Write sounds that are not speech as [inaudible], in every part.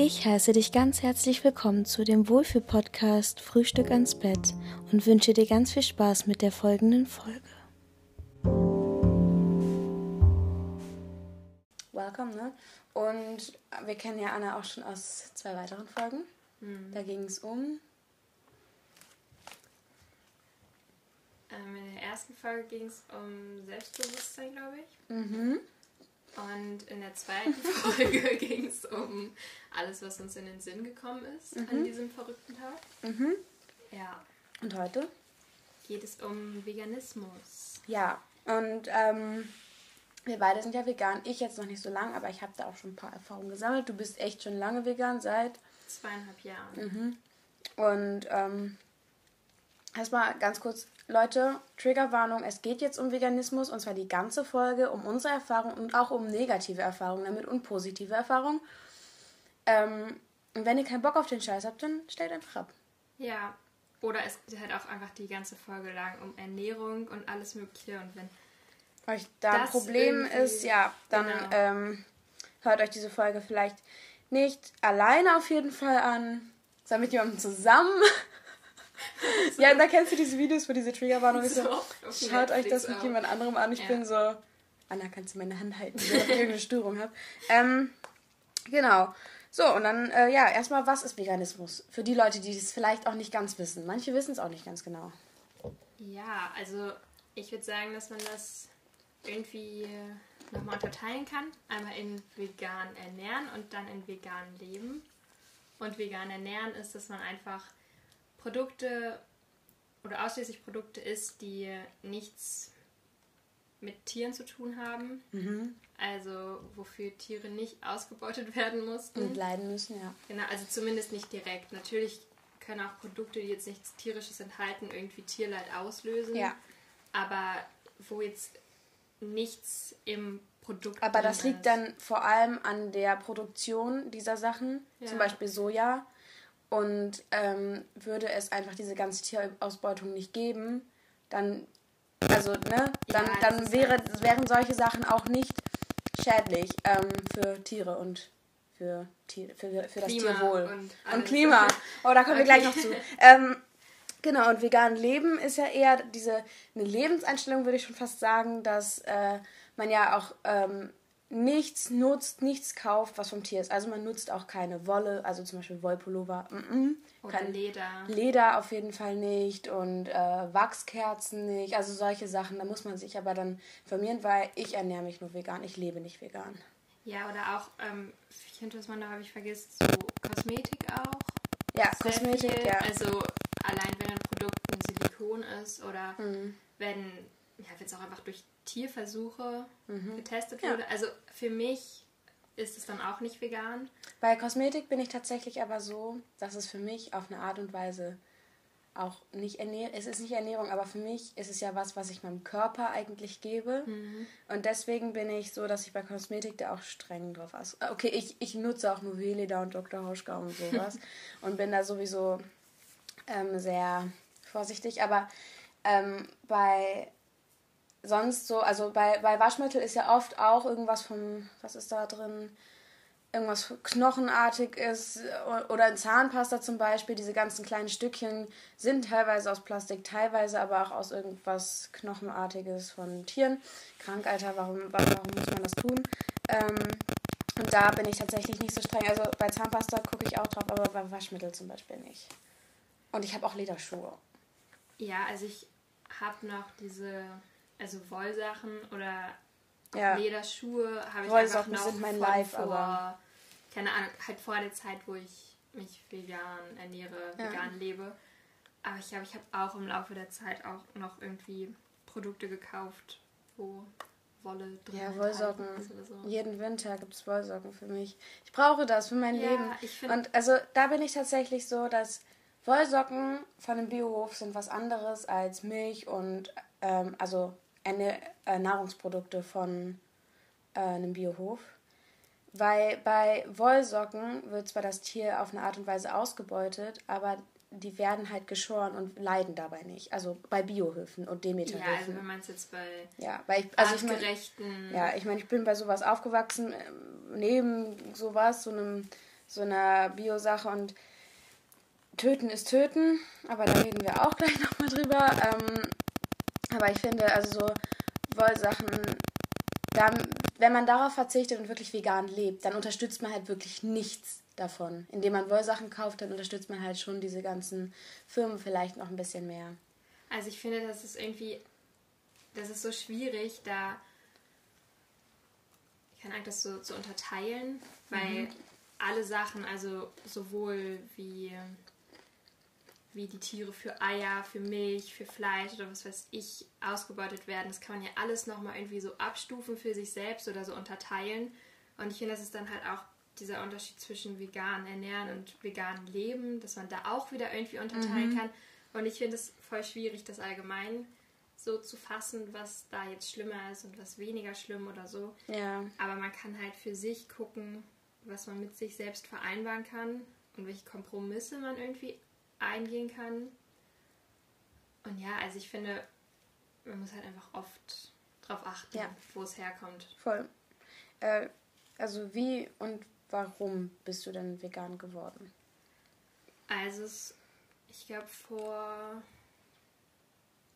Ich heiße dich ganz herzlich willkommen zu dem Wohlfühl-Podcast Frühstück ans Bett und wünsche dir ganz viel Spaß mit der folgenden Folge. Welcome, ne? Und wir kennen ja Anna auch schon aus zwei weiteren Folgen. Mhm. Da ging es um. Ähm, in der ersten Folge ging es um Selbstbewusstsein, glaube ich. Mhm. Und in der zweiten [laughs] Folge [laughs] ging es um alles, was uns in den Sinn gekommen ist mhm. an diesem verrückten Tag. Mhm. Ja. Und heute? Geht es um Veganismus. Ja, und ähm, wir beide sind ja vegan. Ich jetzt noch nicht so lange, aber ich habe da auch schon ein paar Erfahrungen gesammelt. Du bist echt schon lange vegan, seit zweieinhalb Jahren. Mhm. Und ähm, erstmal ganz kurz, Leute, Triggerwarnung, es geht jetzt um Veganismus und zwar die ganze Folge, um unsere Erfahrungen und auch um negative Erfahrungen damit und positive Erfahrungen. Ähm, und wenn ihr keinen Bock auf den Scheiß habt, dann stellt einfach ab. Ja, oder es geht halt auch einfach die ganze Folge lang um Ernährung und alles Mögliche und wenn euch da ein Problem ist, ja, dann genau. ähm, hört euch diese Folge vielleicht nicht alleine auf jeden Fall an, sondern mit jemandem zusammen. [laughs] ja, da kennst du diese Videos, wo diese Triggerwarnung ist. So, so schaut euch das mit auch. jemand anderem an. Ich ja. bin so, Anna, kannst du meine Hand halten, wenn ich [laughs] irgendeine Störung habe. Ähm, genau. So, und dann, äh, ja, erstmal, was ist Veganismus? Für die Leute, die das vielleicht auch nicht ganz wissen. Manche wissen es auch nicht ganz genau. Ja, also ich würde sagen, dass man das irgendwie nochmal unterteilen kann. Einmal in vegan ernähren und dann in vegan leben. Und vegan ernähren ist, dass man einfach Produkte oder ausschließlich Produkte isst, die nichts mit Tieren zu tun haben. Mhm. Also wofür Tiere nicht ausgebeutet werden mussten. Und leiden müssen, ja. Genau, also zumindest nicht direkt. Natürlich können auch Produkte, die jetzt nichts Tierisches enthalten, irgendwie Tierleid auslösen. Ja. Aber wo jetzt nichts im Produkt. Aber das liegt dann vor allem an der Produktion dieser Sachen, ja. zum Beispiel Soja. Und ähm, würde es einfach diese ganze Tierausbeutung nicht geben, dann, also, ne, dann, ja, dann wäre, halt wären solche Sachen auch nicht schädlich ähm, für Tiere und für, Tier, für, für das Klima Tierwohl. Und, und Klima. Oh, da kommen okay. wir gleich noch zu. [laughs] Ähm, Genau, und vegan leben ist ja eher diese eine Lebenseinstellung, würde ich schon fast sagen, dass äh, man ja auch ähm, nichts nutzt, nichts kauft, was vom Tier ist. Also man nutzt auch keine Wolle, also zum Beispiel Wollpullover. Mm -mm. Oder Kein Leder. Leder auf jeden Fall nicht und äh, Wachskerzen nicht. Also solche Sachen, da muss man sich aber dann informieren, weil ich ernähre mich nur vegan, ich lebe nicht vegan. Ja, oder auch, ähm, ich finde, was man da häufig vergisst, so Kosmetik auch. Ja, Sehr Kosmetik, viel. ja. Also allein wenn ein Produkt ein Silikon ist oder mhm. wenn ja, es auch einfach durch Tierversuche mhm. getestet wurde. Ja. Also für mich ist es dann auch nicht vegan. Bei Kosmetik bin ich tatsächlich aber so, dass es für mich auf eine Art und Weise auch nicht Ernährung, es ist nicht Ernährung, aber für mich ist es ja was, was ich meinem Körper eigentlich gebe. Mhm. Und deswegen bin ich so, dass ich bei Kosmetik da auch streng drauf achte. Okay, ich, ich nutze auch nur Veleda und Dr. Hauschka und sowas [laughs] und bin da sowieso ähm, sehr vorsichtig. Aber ähm, bei sonst so, also bei, bei Waschmittel ist ja oft auch irgendwas vom, was ist da drin? Irgendwas knochenartig ist oder in Zahnpasta zum Beispiel, diese ganzen kleinen Stückchen sind teilweise aus Plastik, teilweise aber auch aus irgendwas Knochenartiges von Tieren. Krank, Alter, warum, warum, muss man das tun? Ähm, und da bin ich tatsächlich nicht so streng. Also bei Zahnpasta gucke ich auch drauf, aber bei Waschmittel zum Beispiel nicht. Und ich habe auch Lederschuhe. Ja, also ich habe noch diese, also Wollsachen oder ja. Lederschuhe habe ich Wollsocken einfach noch sind mein Life, vor, aber keine Ahnung, halt vor der Zeit, wo ich mich vegan ernähre, ja. vegan lebe. Aber ich glaube, ich habe auch im Laufe der Zeit auch noch irgendwie Produkte gekauft, wo Wolle drin Ja, Wollsocken. So. Jeden Winter gibt es Wollsocken für mich. Ich brauche das für mein ja, Leben. Und also da bin ich tatsächlich so, dass Wollsocken von einem Biohof sind was anderes als Milch und ähm, also eine, äh, Nahrungsprodukte von äh, einem Biohof. Weil bei Wollsocken wird zwar das Tier auf eine Art und Weise ausgebeutet, aber die werden halt geschoren und leiden dabei nicht. Also bei Biohöfen und Demeterhöfen. Ja, also wenn man es jetzt bei ja, weil ich, also ich mein, Ja, ich meine, ich bin bei sowas aufgewachsen, ähm, neben sowas, so einem so einer Bio-Sache und Töten ist Töten, aber da reden wir auch gleich nochmal drüber. Ähm, aber ich finde, also so Wollsachen, da, wenn man darauf verzichtet und wirklich vegan lebt, dann unterstützt man halt wirklich nichts davon. Indem man Wollsachen kauft, dann unterstützt man halt schon diese ganzen Firmen vielleicht noch ein bisschen mehr. Also ich finde, das ist irgendwie, das ist so schwierig, da ich kann eigentlich das so zu unterteilen, weil mhm. alle Sachen, also sowohl wie wie die Tiere für Eier, für Milch, für Fleisch oder was weiß ich ausgebeutet werden. Das kann man ja alles nochmal irgendwie so abstufen für sich selbst oder so unterteilen. Und ich finde, das ist dann halt auch dieser Unterschied zwischen vegan ernähren und vegan leben, dass man da auch wieder irgendwie unterteilen mhm. kann. Und ich finde es voll schwierig, das allgemein so zu fassen, was da jetzt schlimmer ist und was weniger schlimm oder so. Ja. Aber man kann halt für sich gucken, was man mit sich selbst vereinbaren kann und welche Kompromisse man irgendwie eingehen kann. Und ja, also ich finde, man muss halt einfach oft drauf achten, ja. wo es herkommt. Voll. Äh, also wie und warum bist du denn vegan geworden? Also ich glaube vor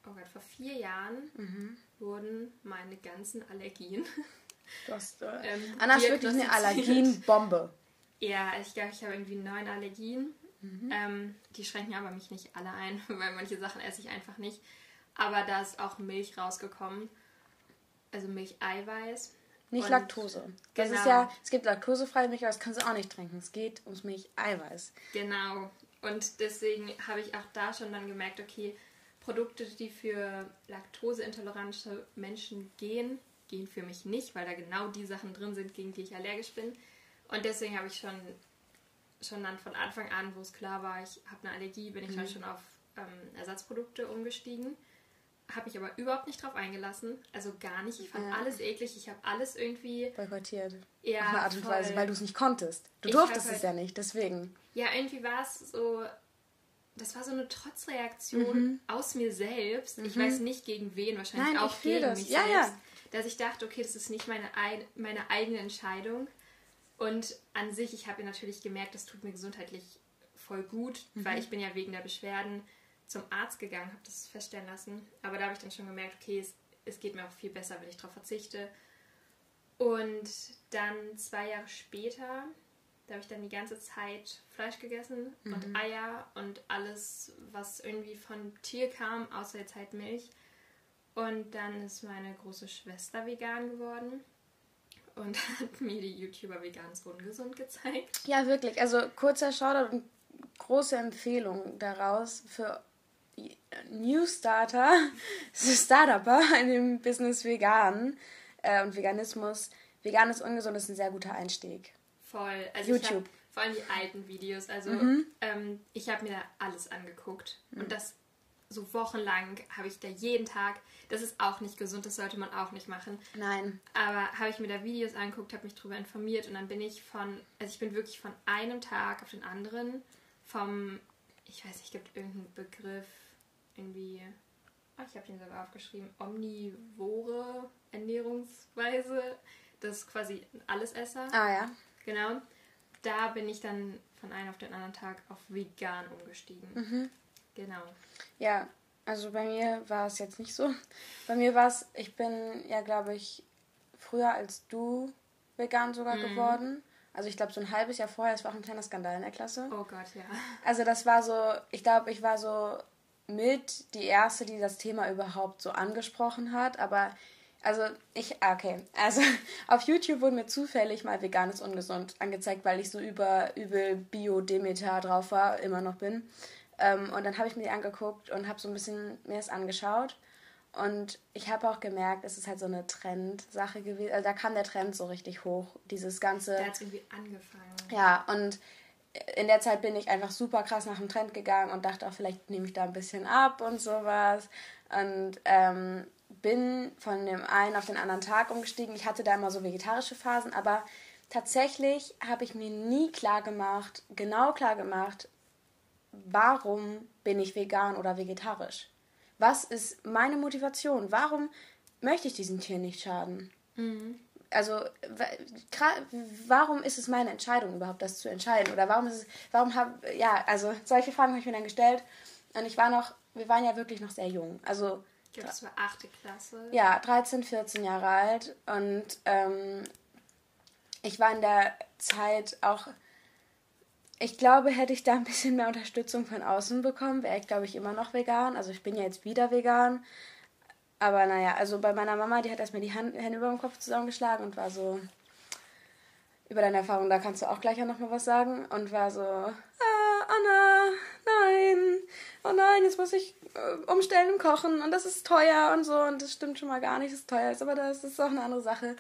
oh Gott, vor vier Jahren mhm. wurden meine ganzen Allergien. Du hast, äh, [laughs] ähm, Anna ist wirklich eine Allergienbombe. Ja, ich glaube, ich habe irgendwie neun Allergien. Mhm. Ähm, die schränken aber mich nicht alle ein, [laughs] weil manche Sachen esse ich einfach nicht. Aber da ist auch Milch rausgekommen. Also Milcheiweiß. Nicht Laktose. Das genau. ist ja, es gibt laktosefreie Milch, aber das kannst du auch nicht trinken. Es geht ums Milcheiweiß. Genau. Und deswegen habe ich auch da schon dann gemerkt, okay, Produkte, die für laktoseintolerante Menschen gehen, gehen für mich nicht, weil da genau die Sachen drin sind, gegen die ich allergisch bin. Und deswegen habe ich schon schon dann von Anfang an, wo es klar war, ich habe eine Allergie, bin ich mhm. dann schon auf ähm, Ersatzprodukte umgestiegen. Habe mich aber überhaupt nicht drauf eingelassen. Also gar nicht. Ich fand ja. alles eklig. Ich habe alles irgendwie. Boykottiert. Ja. Auf eine Art und Weise, weil du es nicht konntest. Du ich durftest halt, es ja nicht, deswegen. Ja, irgendwie war es so. Das war so eine Trotzreaktion mhm. aus mir selbst. Mhm. Ich weiß nicht gegen wen, wahrscheinlich Nein, auch gegen das. mich ja, selbst. Ja. Dass ich dachte, okay, das ist nicht meine, meine eigene Entscheidung. Und an sich, ich habe ja natürlich gemerkt, das tut mir gesundheitlich voll gut, mhm. weil ich bin ja wegen der Beschwerden zum Arzt gegangen, habe das feststellen lassen. Aber da habe ich dann schon gemerkt, okay, es, es geht mir auch viel besser, wenn ich darauf verzichte. Und dann zwei Jahre später, da habe ich dann die ganze Zeit Fleisch gegessen mhm. und Eier und alles, was irgendwie von Tier kam, außer jetzt halt Milch. Und dann ist meine große Schwester vegan geworden und [laughs] hat mir die YouTuber Vegans Ungesund gezeigt. Ja, wirklich. Also kurzer Shoutout und große Empfehlung daraus für Newstarter, [laughs] Startupper in dem Business Vegan äh, und Veganismus. Vegan ist ungesund ist ein sehr guter Einstieg. Voll. Also YouTube. vor allem die alten Videos. Also mhm. ähm, ich habe mir da alles angeguckt. Mhm. Und das so wochenlang habe ich da jeden Tag, das ist auch nicht gesund, das sollte man auch nicht machen. Nein. Aber habe ich mir da Videos angeguckt, habe mich darüber informiert und dann bin ich von, also ich bin wirklich von einem Tag auf den anderen vom, ich weiß nicht, gibt irgendeinen Begriff, irgendwie, ach, ich habe den sogar aufgeschrieben, omnivore Ernährungsweise, das ist quasi Allesesser. Ah ja. Genau. Da bin ich dann von einem auf den anderen Tag auf vegan umgestiegen. Mhm. Genau. Ja, also bei mir war es jetzt nicht so. Bei mir war es, ich bin ja, glaube ich, früher als du vegan sogar mhm. geworden. Also ich glaube so ein halbes Jahr vorher, es war auch ein kleiner Skandal in der Klasse. Oh Gott, ja. Also das war so, ich glaube, ich war so mit die erste, die das Thema überhaupt so angesprochen hat. Aber also ich, ah, okay, also [laughs] auf YouTube wurde mir zufällig mal veganes ungesund angezeigt, weil ich so über übel Bio-Demeter drauf war, immer noch bin. Ähm, und dann habe ich mir die angeguckt und habe so ein bisschen mir das angeschaut. Und ich habe auch gemerkt, es ist halt so eine Trendsache gewesen. Also da kam der Trend so richtig hoch. Dieses ganze. Der hat irgendwie angefangen. Ja, und in der Zeit bin ich einfach super krass nach dem Trend gegangen und dachte auch, vielleicht nehme ich da ein bisschen ab und sowas. Und ähm, bin von dem einen auf den anderen Tag umgestiegen. Ich hatte da immer so vegetarische Phasen, aber tatsächlich habe ich mir nie klar gemacht, genau klar gemacht, warum bin ich vegan oder vegetarisch? Was ist meine Motivation? Warum möchte ich diesen Tieren nicht schaden? Mhm. also warum ist es meine Entscheidung überhaupt, das zu entscheiden? Oder warum ist es, warum habe, ja, also solche Fragen habe ich mir dann gestellt. Und ich war noch, wir waren ja wirklich noch sehr jung. Also ich glaube, das war 8. Klasse. Ja, 13, 14 Jahre alt. Und ähm, ich war in der Zeit auch. Ich glaube, hätte ich da ein bisschen mehr Unterstützung von außen bekommen, wäre ich, glaube ich, immer noch vegan. Also ich bin ja jetzt wieder vegan. Aber naja, also bei meiner Mama, die hat erstmal die Hände über dem Kopf zusammengeschlagen und war so, über deine Erfahrung, da kannst du auch gleich noch mal was sagen. Und war so, ah, Anna, nein, oh nein, jetzt muss ich äh, umstellen und kochen und das ist teuer und so. Und das stimmt schon mal gar nicht, dass es teuer ist, aber das ist auch eine andere Sache.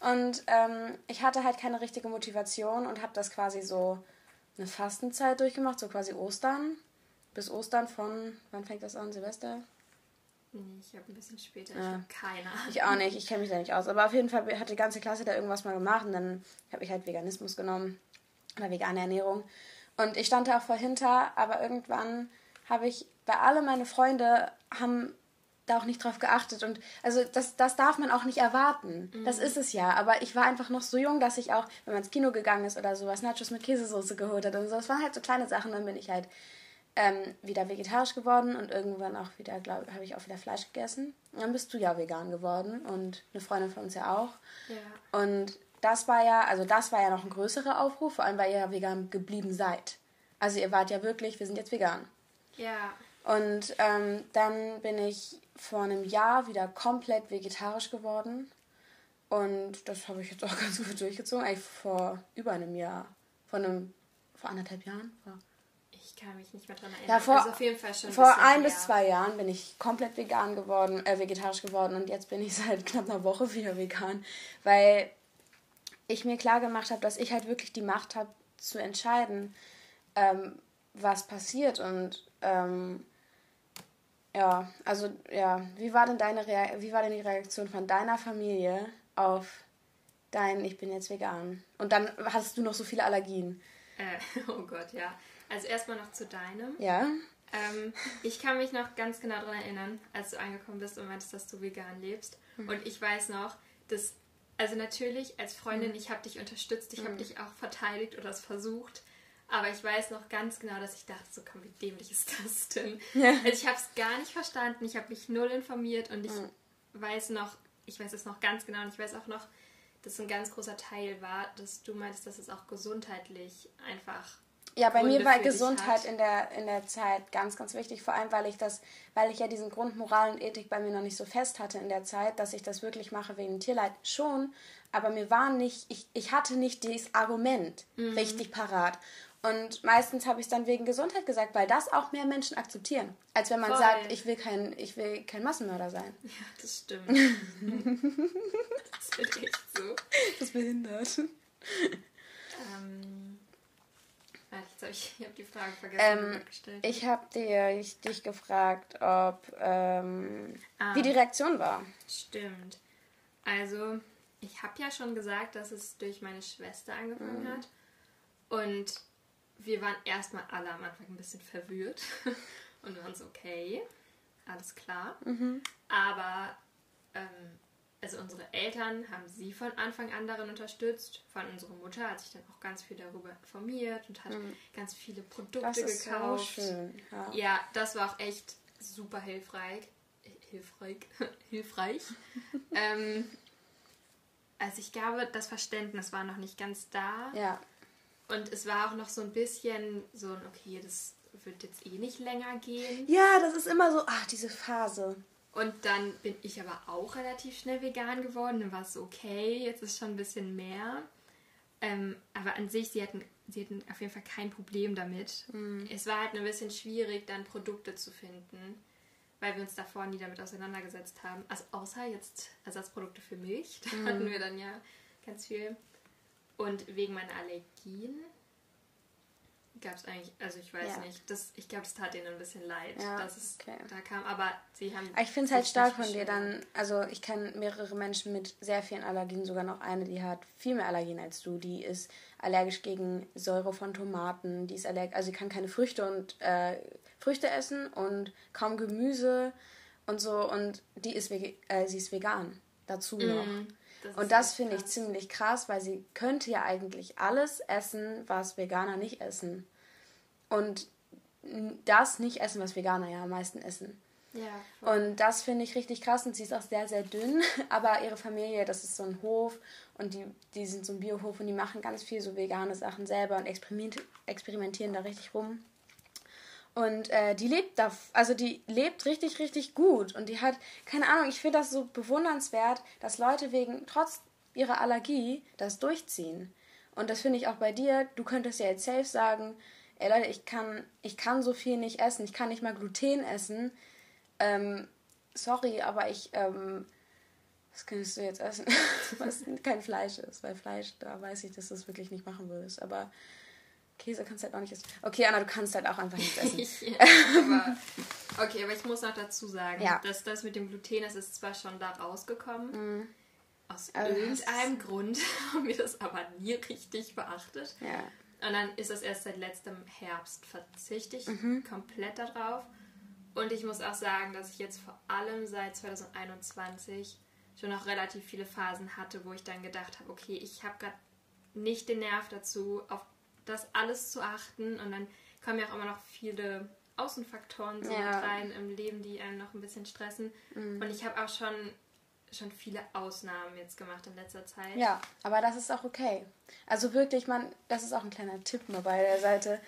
Und ähm, ich hatte halt keine richtige Motivation und habe das quasi so eine Fastenzeit durchgemacht, so quasi Ostern. Bis Ostern von, wann fängt das an? Silvester? Nee, ich habe ein bisschen später. Ja. Ich habe keine Ahnung. Ich auch nicht, ich kenne mich da nicht aus. Aber auf jeden Fall hat die ganze Klasse da irgendwas mal gemacht und dann habe ich halt Veganismus genommen oder vegane Ernährung. Und ich stand da auch voll hinter, aber irgendwann habe ich, weil alle meine Freunde haben da auch nicht drauf geachtet. Und also das, das darf man auch nicht erwarten. Mhm. Das ist es ja. Aber ich war einfach noch so jung, dass ich auch, wenn man ins Kino gegangen ist oder sowas, Nachos mit Käsesoße geholt hat und so. Das waren halt so kleine Sachen. Dann bin ich halt ähm, wieder vegetarisch geworden und irgendwann auch wieder, glaube habe ich auch wieder Fleisch gegessen. Und dann bist du ja vegan geworden und eine Freundin von uns ja auch. Ja. Und das war ja, also das war ja noch ein größerer Aufruf, vor allem weil ihr ja vegan geblieben seid. Also ihr wart ja wirklich, wir sind jetzt vegan. Ja. Und ähm, dann bin ich vor einem Jahr wieder komplett vegetarisch geworden. Und das habe ich jetzt auch [laughs] ganz gut durchgezogen. Eigentlich vor über einem Jahr. Vor einem, vor anderthalb Jahren? Vor ich kann mich nicht mehr dran erinnern. Ja, vor, also auf jeden Fall schon vor ein her. bis zwei Jahren bin ich komplett vegan geworden, äh, vegetarisch geworden und jetzt bin ich [laughs] seit knapp einer Woche wieder vegan, weil ich mir klar gemacht habe, dass ich halt wirklich die Macht habe zu entscheiden, ähm, was passiert und ähm, ja, also ja, wie war denn deine Rea wie war denn die Reaktion von deiner Familie auf dein Ich bin jetzt vegan? Und dann hast du noch so viele Allergien. Äh, [laughs] oh Gott, ja. Also erstmal noch zu deinem. Ja. Ähm, ich kann mich noch ganz genau daran erinnern, als du angekommen bist und meintest, dass du vegan lebst. Mhm. Und ich weiß noch, dass, also natürlich als Freundin, mhm. ich habe dich unterstützt, ich mhm. habe dich auch verteidigt oder es versucht. Aber ich weiß noch ganz genau, dass ich dachte, so komm, wie dämlich ist das denn? Ja. Also ich habe es gar nicht verstanden, ich habe mich null informiert und ich mhm. weiß noch, ich weiß es noch ganz genau und ich weiß auch noch, dass ein ganz großer Teil war, dass du meinst, dass es auch gesundheitlich einfach ja, bei Gründe mir war Gesundheit in der, in der Zeit ganz, ganz wichtig. Vor allem, weil ich das, weil ich ja diesen Grund Moral und Ethik bei mir noch nicht so fest hatte in der Zeit, dass ich das wirklich mache wegen Tierleid schon. Aber mir war nicht, ich, ich hatte nicht dieses Argument mhm. richtig parat. Und meistens habe ich es dann wegen Gesundheit gesagt, weil das auch mehr Menschen akzeptieren. Als wenn man Voll. sagt, ich will, kein, ich will kein Massenmörder sein. Ja, das stimmt. [laughs] das ist echt so. Das behindert. Ähm, Jetzt habe ich, ich hab die Frage vergessen. Ähm, gestellt. ich habe dich, dich gefragt, ob ähm, ah, wie die Reaktion war. Stimmt. Also ich habe ja schon gesagt, dass es durch meine Schwester angefangen mhm. hat. Und wir waren erstmal alle am Anfang ein bisschen verwirrt [laughs] und waren so, okay, alles klar. Mhm. Aber ähm, also unsere Eltern haben sie von Anfang an darin unterstützt. Von unserer Mutter hat sich dann auch ganz viel darüber informiert und hat mhm. ganz viele Produkte das ist gekauft. So schön, ja. ja, das war auch echt super hilfreich. Hilfreich. [laughs] hilfreich. [laughs] ähm, also ich glaube, das Verständnis war noch nicht ganz da. Ja. Und es war auch noch so ein bisschen so ein, okay, das wird jetzt eh nicht länger gehen. Ja, das ist immer so, ach, diese Phase. Und dann bin ich aber auch relativ schnell vegan geworden. Dann war es okay, jetzt ist schon ein bisschen mehr. Ähm, aber an sich, sie hatten, sie hatten auf jeden Fall kein Problem damit. Mhm. Es war halt ein bisschen schwierig, dann Produkte zu finden, weil wir uns davor nie damit auseinandergesetzt haben. Also außer jetzt Ersatzprodukte für Milch, da mhm. hatten wir dann ja ganz viel. Und wegen meiner Allergien gab es eigentlich, also ich weiß ja. nicht, das, ich glaube, es tat ihnen ein bisschen leid, ja, dass es okay. da kam, aber sie haben. Ich finde es halt stark von dir dann, also ich kenne mehrere Menschen mit sehr vielen Allergien, sogar noch eine, die hat viel mehr Allergien als du, die ist allergisch gegen Säure von Tomaten, die ist allergisch, also sie kann keine Früchte und äh, Früchte essen und kaum Gemüse und so und die ist, äh, sie ist vegan, dazu noch. Das und das finde ich ziemlich krass, weil sie könnte ja eigentlich alles essen, was Veganer nicht essen. Und das nicht essen, was Veganer ja am meisten essen. Ja. Und das finde ich richtig krass und sie ist auch sehr, sehr dünn, [laughs] aber ihre Familie, das ist so ein Hof und die, die sind so ein Biohof und die machen ganz viel so vegane Sachen selber und experimentieren da richtig rum. Und äh, die lebt da, also die lebt richtig, richtig gut. Und die hat, keine Ahnung, ich finde das so bewundernswert, dass Leute wegen, trotz ihrer Allergie, das durchziehen. Und das finde ich auch bei dir. Du könntest ja jetzt safe sagen, ey Leute, ich kann, ich kann so viel nicht essen, ich kann nicht mal Gluten essen. Ähm, sorry, aber ich, ähm, was könntest du jetzt essen? [laughs] was kein Fleisch ist, weil Fleisch, da weiß ich, dass du es wirklich nicht machen würdest. Aber Käse kannst du halt auch nicht essen. Okay, Anna, du kannst halt auch einfach nichts essen. [laughs] ja, [laughs] aber, okay, aber ich muss noch dazu sagen, ja. dass das mit dem Gluten, das ist zwar schon da rausgekommen. Mhm. Aus aber irgendeinem Grund [laughs] haben wir das aber nie richtig beachtet. Ja. Und dann ist das erst seit letztem Herbst verzichte ich mhm. komplett darauf. Und ich muss auch sagen, dass ich jetzt vor allem seit 2021 schon noch relativ viele Phasen hatte, wo ich dann gedacht habe, okay, ich habe gerade nicht den Nerv dazu, auf das alles zu achten und dann kommen ja auch immer noch viele Außenfaktoren so ja. rein im Leben, die einen noch ein bisschen stressen. Mhm. Und ich habe auch schon, schon viele Ausnahmen jetzt gemacht in letzter Zeit. Ja, aber das ist auch okay. Also wirklich, man, das ist auch ein kleiner Tipp nur bei der Seite.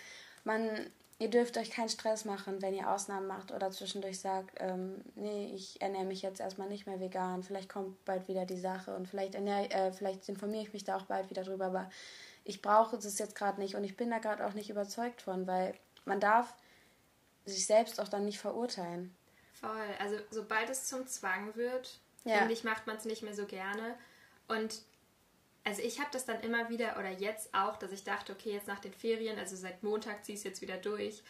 Man, ihr dürft euch keinen Stress machen, wenn ihr Ausnahmen macht oder zwischendurch sagt, ähm, nee, ich ernähre mich jetzt erstmal nicht mehr vegan, vielleicht kommt bald wieder die Sache und vielleicht, ernähre, äh, vielleicht informiere ich mich da auch bald wieder drüber, aber ich brauche das jetzt gerade nicht und ich bin da gerade auch nicht überzeugt von, weil man darf sich selbst auch dann nicht verurteilen. Voll. Also sobald es zum Zwang wird, ja. finde ich, macht man es nicht mehr so gerne. Und also ich habe das dann immer wieder oder jetzt auch, dass ich dachte, okay, jetzt nach den Ferien, also seit Montag ziehe ich es jetzt wieder durch.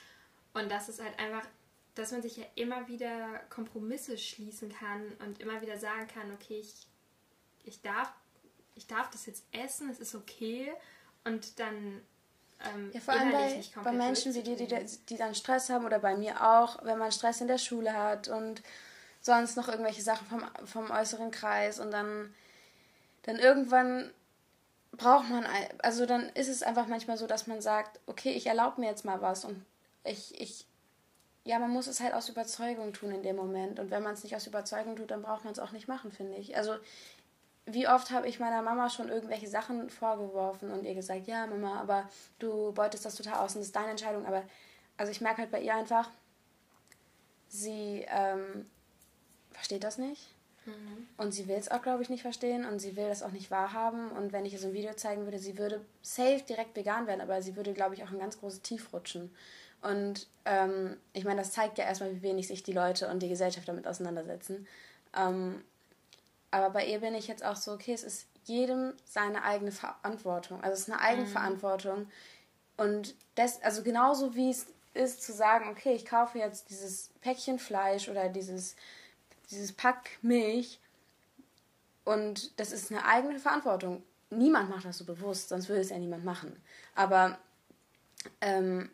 Und das ist halt einfach, dass man sich ja immer wieder Kompromisse schließen kann und immer wieder sagen kann, okay, ich, ich, darf, ich darf das jetzt essen, es ist okay und dann ähm, ja, vor allem bei, bei Menschen wie dir, die, die dann Stress haben oder bei mir auch, wenn man Stress in der Schule hat und sonst noch irgendwelche Sachen vom, vom äußeren Kreis und dann, dann irgendwann braucht man, also dann ist es einfach manchmal so, dass man sagt, okay, ich erlaube mir jetzt mal was und ich, ich, ja, man muss es halt aus Überzeugung tun in dem Moment und wenn man es nicht aus Überzeugung tut, dann braucht man es auch nicht machen, finde ich. Also wie oft habe ich meiner Mama schon irgendwelche Sachen vorgeworfen und ihr gesagt, ja, Mama, aber du beutest das total aus und das ist deine Entscheidung. Aber also ich merke halt bei ihr einfach, sie ähm, versteht das nicht. Mhm. Und sie will es auch, glaube ich, nicht verstehen und sie will das auch nicht wahrhaben. Und wenn ich ihr so ein Video zeigen würde, sie würde safe direkt vegan werden, aber sie würde, glaube ich, auch ein ganz großes Tief rutschen. Und ähm, ich meine, das zeigt ja erstmal, wie wenig sich die Leute und die Gesellschaft damit auseinandersetzen. Ähm, aber bei ihr bin ich jetzt auch so, okay, es ist jedem seine eigene Verantwortung. Also es ist eine Eigenverantwortung. Und das, also genauso wie es ist zu sagen, okay, ich kaufe jetzt dieses Päckchen Fleisch oder dieses, dieses Pack Milch und das ist eine eigene Verantwortung. Niemand macht das so bewusst, sonst würde es ja niemand machen. Aber ähm,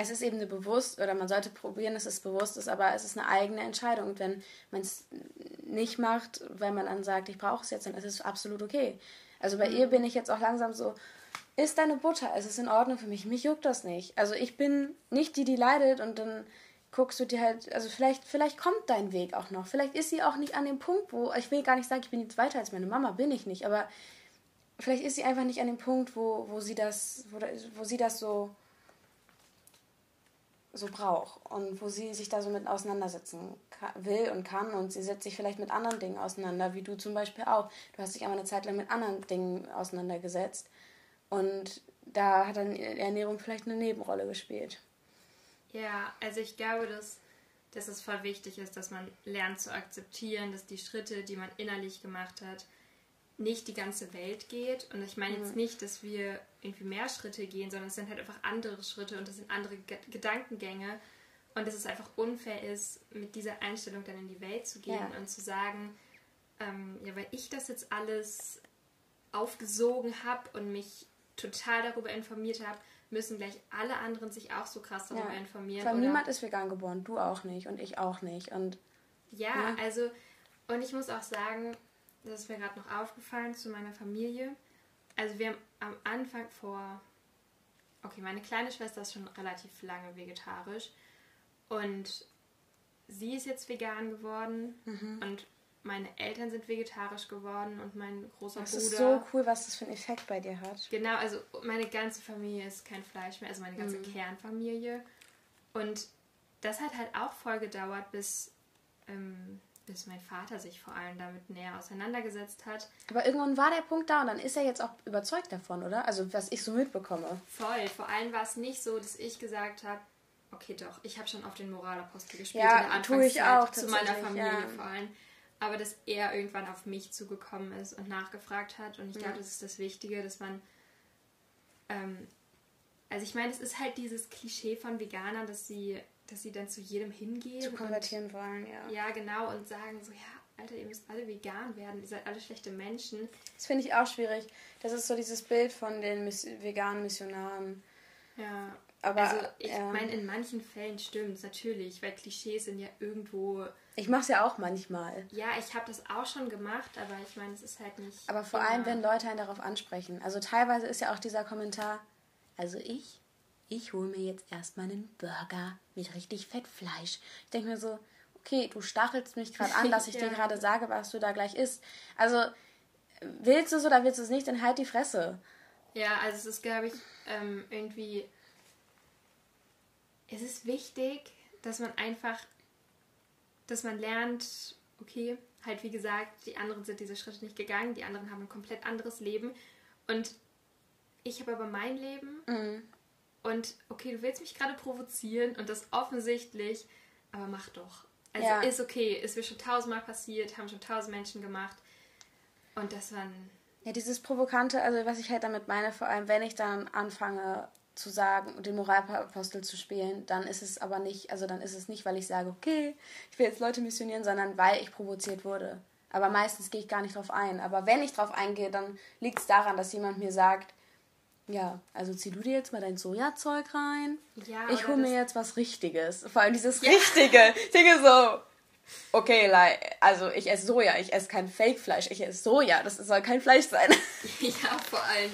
es ist eben eine bewusst, oder man sollte probieren, dass es bewusst ist, aber es ist eine eigene Entscheidung. Und wenn man es nicht macht, weil man dann sagt, ich brauche es jetzt, dann ist es absolut okay. Also bei mhm. ihr bin ich jetzt auch langsam so, ist deine Butter, es ist in Ordnung für mich, mich juckt das nicht. Also ich bin nicht die, die leidet und dann guckst du dir halt, also vielleicht, vielleicht kommt dein Weg auch noch. Vielleicht ist sie auch nicht an dem Punkt, wo, ich will gar nicht sagen, ich bin jetzt weiter als meine Mama, bin ich nicht, aber vielleicht ist sie einfach nicht an dem Punkt, wo, wo sie das, wo, wo sie das so so braucht und wo sie sich da so mit auseinandersetzen will und kann und sie setzt sich vielleicht mit anderen Dingen auseinander, wie du zum Beispiel auch. Du hast dich aber eine Zeit lang mit anderen Dingen auseinandergesetzt und da hat dann Ernährung vielleicht eine Nebenrolle gespielt. Ja, also ich glaube, dass, dass es voll wichtig ist, dass man lernt zu akzeptieren, dass die Schritte, die man innerlich gemacht hat, nicht die ganze Welt geht. Und ich meine jetzt mhm. nicht, dass wir irgendwie mehr Schritte gehen, sondern es sind halt einfach andere Schritte und das sind andere Ge Gedankengänge. Und dass es einfach unfair ist, mit dieser Einstellung dann in die Welt zu gehen ja. und zu sagen, ähm, ja, weil ich das jetzt alles aufgesogen habe und mich total darüber informiert habe, müssen gleich alle anderen sich auch so krass darüber ja. informieren. Weil niemand ist vegan geboren, du auch nicht und ich auch nicht. Und ja, ja, also, und ich muss auch sagen, das ist mir gerade noch aufgefallen zu meiner Familie. Also wir haben am Anfang vor, okay, meine kleine Schwester ist schon relativ lange vegetarisch und sie ist jetzt vegan geworden mhm. und meine Eltern sind vegetarisch geworden und mein großer das Bruder. Das ist so cool, was das für einen Effekt bei dir hat. Genau, also meine ganze Familie ist kein Fleisch mehr, also meine ganze mhm. Kernfamilie. Und das hat halt auch voll gedauert, bis, ähm, bis mein Vater sich vor allem damit näher auseinandergesetzt hat. Aber irgendwann war der Punkt da und dann ist er jetzt auch überzeugt davon, oder? Also was ich so mitbekomme. Voll. Vor allem war es nicht so, dass ich gesagt habe, okay doch, ich habe schon auf den Moralapostel gespielt ja, in der Anfangszeit tue ich auch, zu meiner Familie ja. vor allem aber dass er irgendwann auf mich zugekommen ist und nachgefragt hat. Und ich ja. glaube, das ist das Wichtige, dass man. Ähm, also ich meine, es ist halt dieses Klischee von Veganern, dass sie, dass sie dann zu jedem hingehen. Zu konvertieren und, wollen, ja. Ja, genau, und sagen so, ja, Alter, ihr müsst alle vegan werden, ihr seid alle schlechte Menschen. Das finde ich auch schwierig. Das ist so dieses Bild von den Miss veganen Missionaren. Ja. Aber, also ich ja. meine, in manchen Fällen stimmt es natürlich, weil Klischees sind ja irgendwo ich mache es ja auch manchmal. Ja, ich habe das auch schon gemacht, aber ich meine, es ist halt nicht. Aber vor immer. allem, wenn Leute einen darauf ansprechen. Also teilweise ist ja auch dieser Kommentar, also ich, ich hole mir jetzt erstmal einen Burger mit richtig Fettfleisch. Ich denke mir so, okay, du stachelst mich gerade an, [laughs] dass ich ja. dir gerade sage, was du da gleich isst. Also willst du es oder willst du es nicht, dann halt die Fresse. Ja, also es ist, glaube ich, ähm, irgendwie. Es ist wichtig, dass man einfach dass man lernt, okay, halt wie gesagt, die anderen sind diese Schritte nicht gegangen, die anderen haben ein komplett anderes Leben und ich habe aber mein Leben mhm. Und okay, du willst mich gerade provozieren und das offensichtlich, aber mach doch. Also ja. ist okay, ist mir schon tausendmal passiert, haben schon tausend Menschen gemacht und das waren ja, dieses Provokante, also was ich halt damit meine, vor allem wenn ich dann anfange, zu sagen, den Moralapostel zu spielen, dann ist es aber nicht, also dann ist es nicht, weil ich sage, okay, ich will jetzt Leute missionieren, sondern weil ich provoziert wurde. Aber meistens gehe ich gar nicht drauf ein. Aber wenn ich drauf eingehe, dann liegt es daran, dass jemand mir sagt, ja, also zieh du dir jetzt mal dein Sojazeug rein. Ja, ich hole mir jetzt was Richtiges. Vor allem dieses ja. Richtige. Ich denke so, okay, also ich esse Soja, ich esse kein Fake-Fleisch, ich esse Soja, das soll kein Fleisch sein. [laughs] [laughs] Ja, vor allem,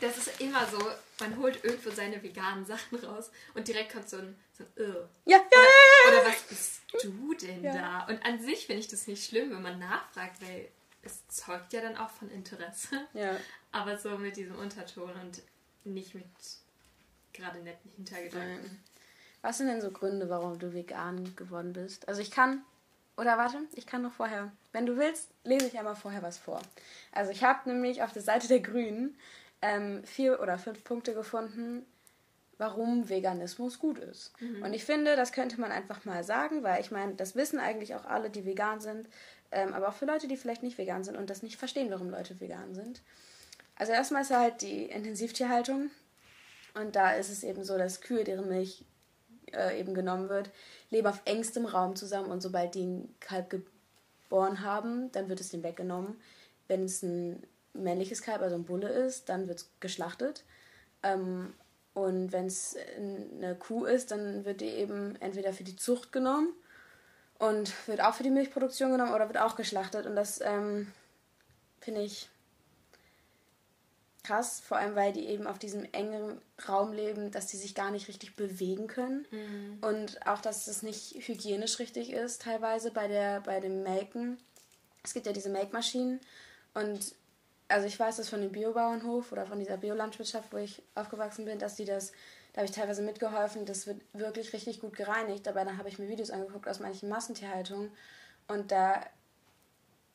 das ist immer so, man holt irgendwo seine veganen Sachen raus und direkt kommt so ein, so ein Ugh. Ja, ja, oder, ja, ja, oder was bist du denn ja. da? Und an sich finde ich das nicht schlimm, wenn man nachfragt, weil es zeugt ja dann auch von Interesse. Ja. Aber so mit diesem Unterton und nicht mit gerade netten Hintergedanken. Was sind denn so Gründe, warum du vegan geworden bist? Also ich kann, oder warte, ich kann noch vorher, wenn du willst, lese ich einmal vorher was vor. Also ich habe nämlich auf der Seite der Grünen ähm, vier oder fünf Punkte gefunden, warum Veganismus gut ist. Mhm. Und ich finde, das könnte man einfach mal sagen, weil ich meine, das wissen eigentlich auch alle, die vegan sind, ähm, aber auch für Leute, die vielleicht nicht vegan sind und das nicht verstehen, warum Leute vegan sind. Also erstmal ist halt die Intensivtierhaltung und da ist es eben so, dass Kühe, deren Milch äh, eben genommen wird, leben auf engstem Raum zusammen und sobald die ein Kalb geboren haben, dann wird es denen weggenommen. Wenn es ein männliches Kalb, also ein Bulle ist, dann wird es geschlachtet. Ähm, und wenn es eine Kuh ist, dann wird die eben entweder für die Zucht genommen und wird auch für die Milchproduktion genommen oder wird auch geschlachtet. Und das ähm, finde ich krass, vor allem weil die eben auf diesem engen Raum leben, dass die sich gar nicht richtig bewegen können. Mhm. Und auch, dass es nicht hygienisch richtig ist, teilweise bei, der, bei dem Melken. Es gibt ja diese Melkmaschinen und also ich weiß das von dem Biobauernhof oder von dieser Biolandwirtschaft, wo ich aufgewachsen bin, dass die das, da habe ich teilweise mitgeholfen, das wird wirklich richtig gut gereinigt. Dabei habe ich mir Videos angeguckt aus manchen Massentierhaltungen und da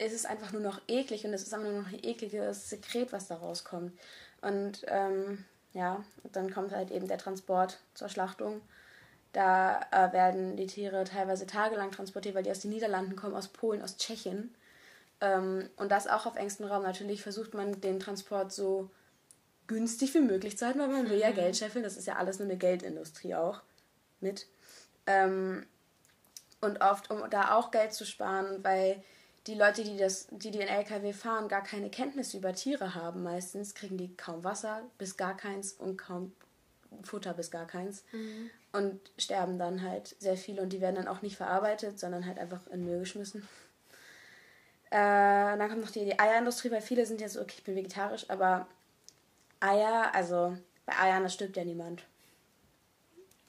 ist es einfach nur noch eklig und es ist einfach nur noch ein ekliges Sekret, was da rauskommt. Und ähm, ja, dann kommt halt eben der Transport zur Schlachtung. Da äh, werden die Tiere teilweise tagelang transportiert, weil die aus den Niederlanden kommen, aus Polen, aus Tschechien. Ähm, und das auch auf engstem Raum. Natürlich versucht man den Transport so günstig wie möglich zu halten, weil man will ja mhm. Geld scheffeln. Das ist ja alles nur eine Geldindustrie auch mit. Ähm, und oft, um da auch Geld zu sparen, weil die Leute, die, das, die den LKW fahren, gar keine Kenntnis über Tiere haben. Meistens kriegen die kaum Wasser bis gar keins und kaum Futter bis gar keins. Mhm. Und sterben dann halt sehr viele und die werden dann auch nicht verarbeitet, sondern halt einfach in Müll geschmissen. Äh, dann kommt noch die, die Eierindustrie, weil viele sind ja so, okay, ich bin vegetarisch, aber Eier, also bei Eiern, da stirbt ja niemand.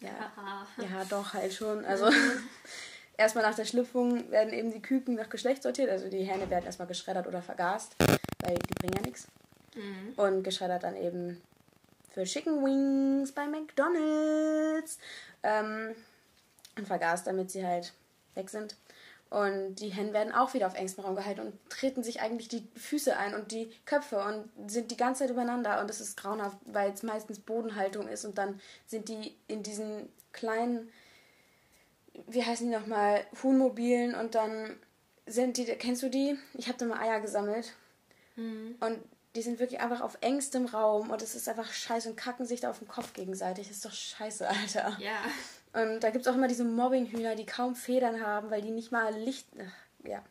Ja, ja doch, halt schon. Also [laughs] erstmal nach der Schlüpfung werden eben die Küken nach Geschlecht sortiert. Also die Hähne werden erstmal geschreddert oder vergast, weil die bringen ja nichts. Mhm. Und geschreddert dann eben für Chicken Wings bei McDonalds. Ähm, und vergast, damit sie halt weg sind. Und die Hennen werden auch wieder auf engstem Raum gehalten und treten sich eigentlich die Füße ein und die Köpfe und sind die ganze Zeit übereinander. Und das ist grauenhaft, weil es meistens Bodenhaltung ist. Und dann sind die in diesen kleinen, wie heißen die nochmal, Huhnmobilen. Und dann sind die, kennst du die? Ich habe da mal Eier gesammelt. Mhm. Und die sind wirklich einfach auf engstem Raum. Und es ist einfach scheiße und kacken sich da auf den Kopf gegenseitig. Das ist doch scheiße, Alter. Ja. Und da gibt es auch immer diese Mobbinghühner, die kaum Federn haben, weil die nicht mal Licht. Ach, ja.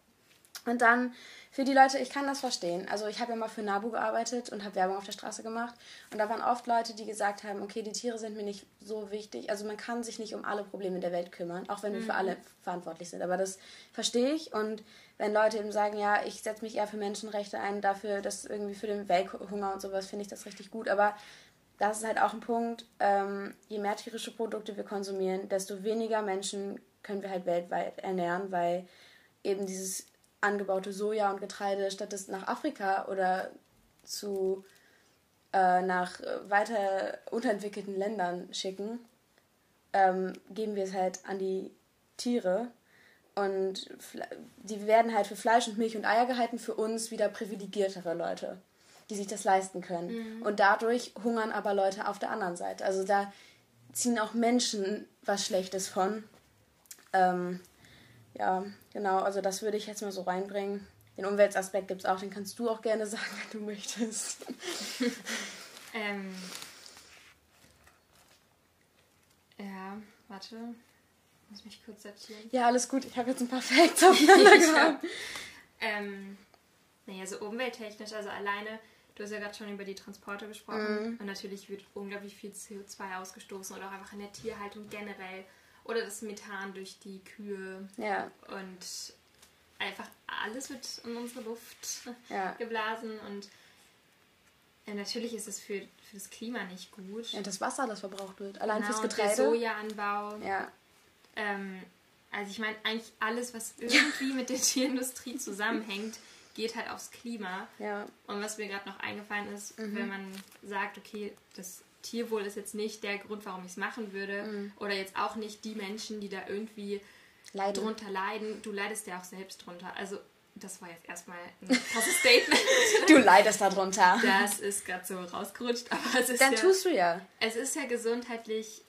Und dann für die Leute, ich kann das verstehen. Also ich habe ja mal für Nabu gearbeitet und habe Werbung auf der Straße gemacht. Und da waren oft Leute, die gesagt haben, okay, die Tiere sind mir nicht so wichtig. Also man kann sich nicht um alle Probleme der Welt kümmern, auch wenn wir für mhm. alle verantwortlich sind. Aber das verstehe ich. Und wenn Leute eben sagen, ja, ich setze mich eher für Menschenrechte ein, dafür, dass irgendwie für den Welthunger und sowas, finde ich das richtig gut. Aber das ist halt auch ein Punkt, ähm, je mehr tierische Produkte wir konsumieren, desto weniger Menschen können wir halt weltweit ernähren, weil eben dieses angebaute Soja und Getreide, statt es nach Afrika oder zu äh, nach weiter unterentwickelten Ländern schicken, ähm, geben wir es halt an die Tiere. Und die werden halt für Fleisch und Milch und Eier gehalten, für uns wieder privilegiertere Leute die sich das leisten können. Mhm. Und dadurch hungern aber Leute auf der anderen Seite. Also da ziehen auch Menschen was Schlechtes von. Ähm, ja, genau, also das würde ich jetzt mal so reinbringen. Den Umweltaspekt gibt es auch, den kannst du auch gerne [laughs] sagen, wenn du möchtest. [laughs] ähm, ja, warte. Muss mich kurz sortieren. Ja, alles gut. Ich habe jetzt ein paar Facts [laughs] aufeinander gehabt. ähm, naja, so umwelttechnisch, also alleine Du hast ja gerade schon über die Transporte gesprochen. Mhm. Und natürlich wird unglaublich viel CO2 ausgestoßen oder auch einfach in der Tierhaltung generell. Oder das Methan durch die Kühe. Ja. Und einfach alles wird in unsere Luft ja. [laughs] geblasen. Und ja, natürlich ist es für, für das Klima nicht gut. Ja, das Wasser, das verbraucht wird. Allein genau, fürs Getreide. Sojaanbau. Ja. Ähm, also ich meine, eigentlich alles, was irgendwie [laughs] mit der Tierindustrie zusammenhängt, geht halt aufs Klima. Ja. Und was mir gerade noch eingefallen ist, mhm. wenn man sagt, okay, das Tierwohl ist jetzt nicht der Grund, warum ich es machen würde, mhm. oder jetzt auch nicht die Menschen, die da irgendwie leiden. drunter leiden. Du leidest ja auch selbst drunter. Also das war jetzt erstmal ein krasses Statement. [laughs] du leidest darunter. Das ist gerade so rausgerutscht, aber es ist Dann ja, tust du ja. Es ist ja gesundheitlich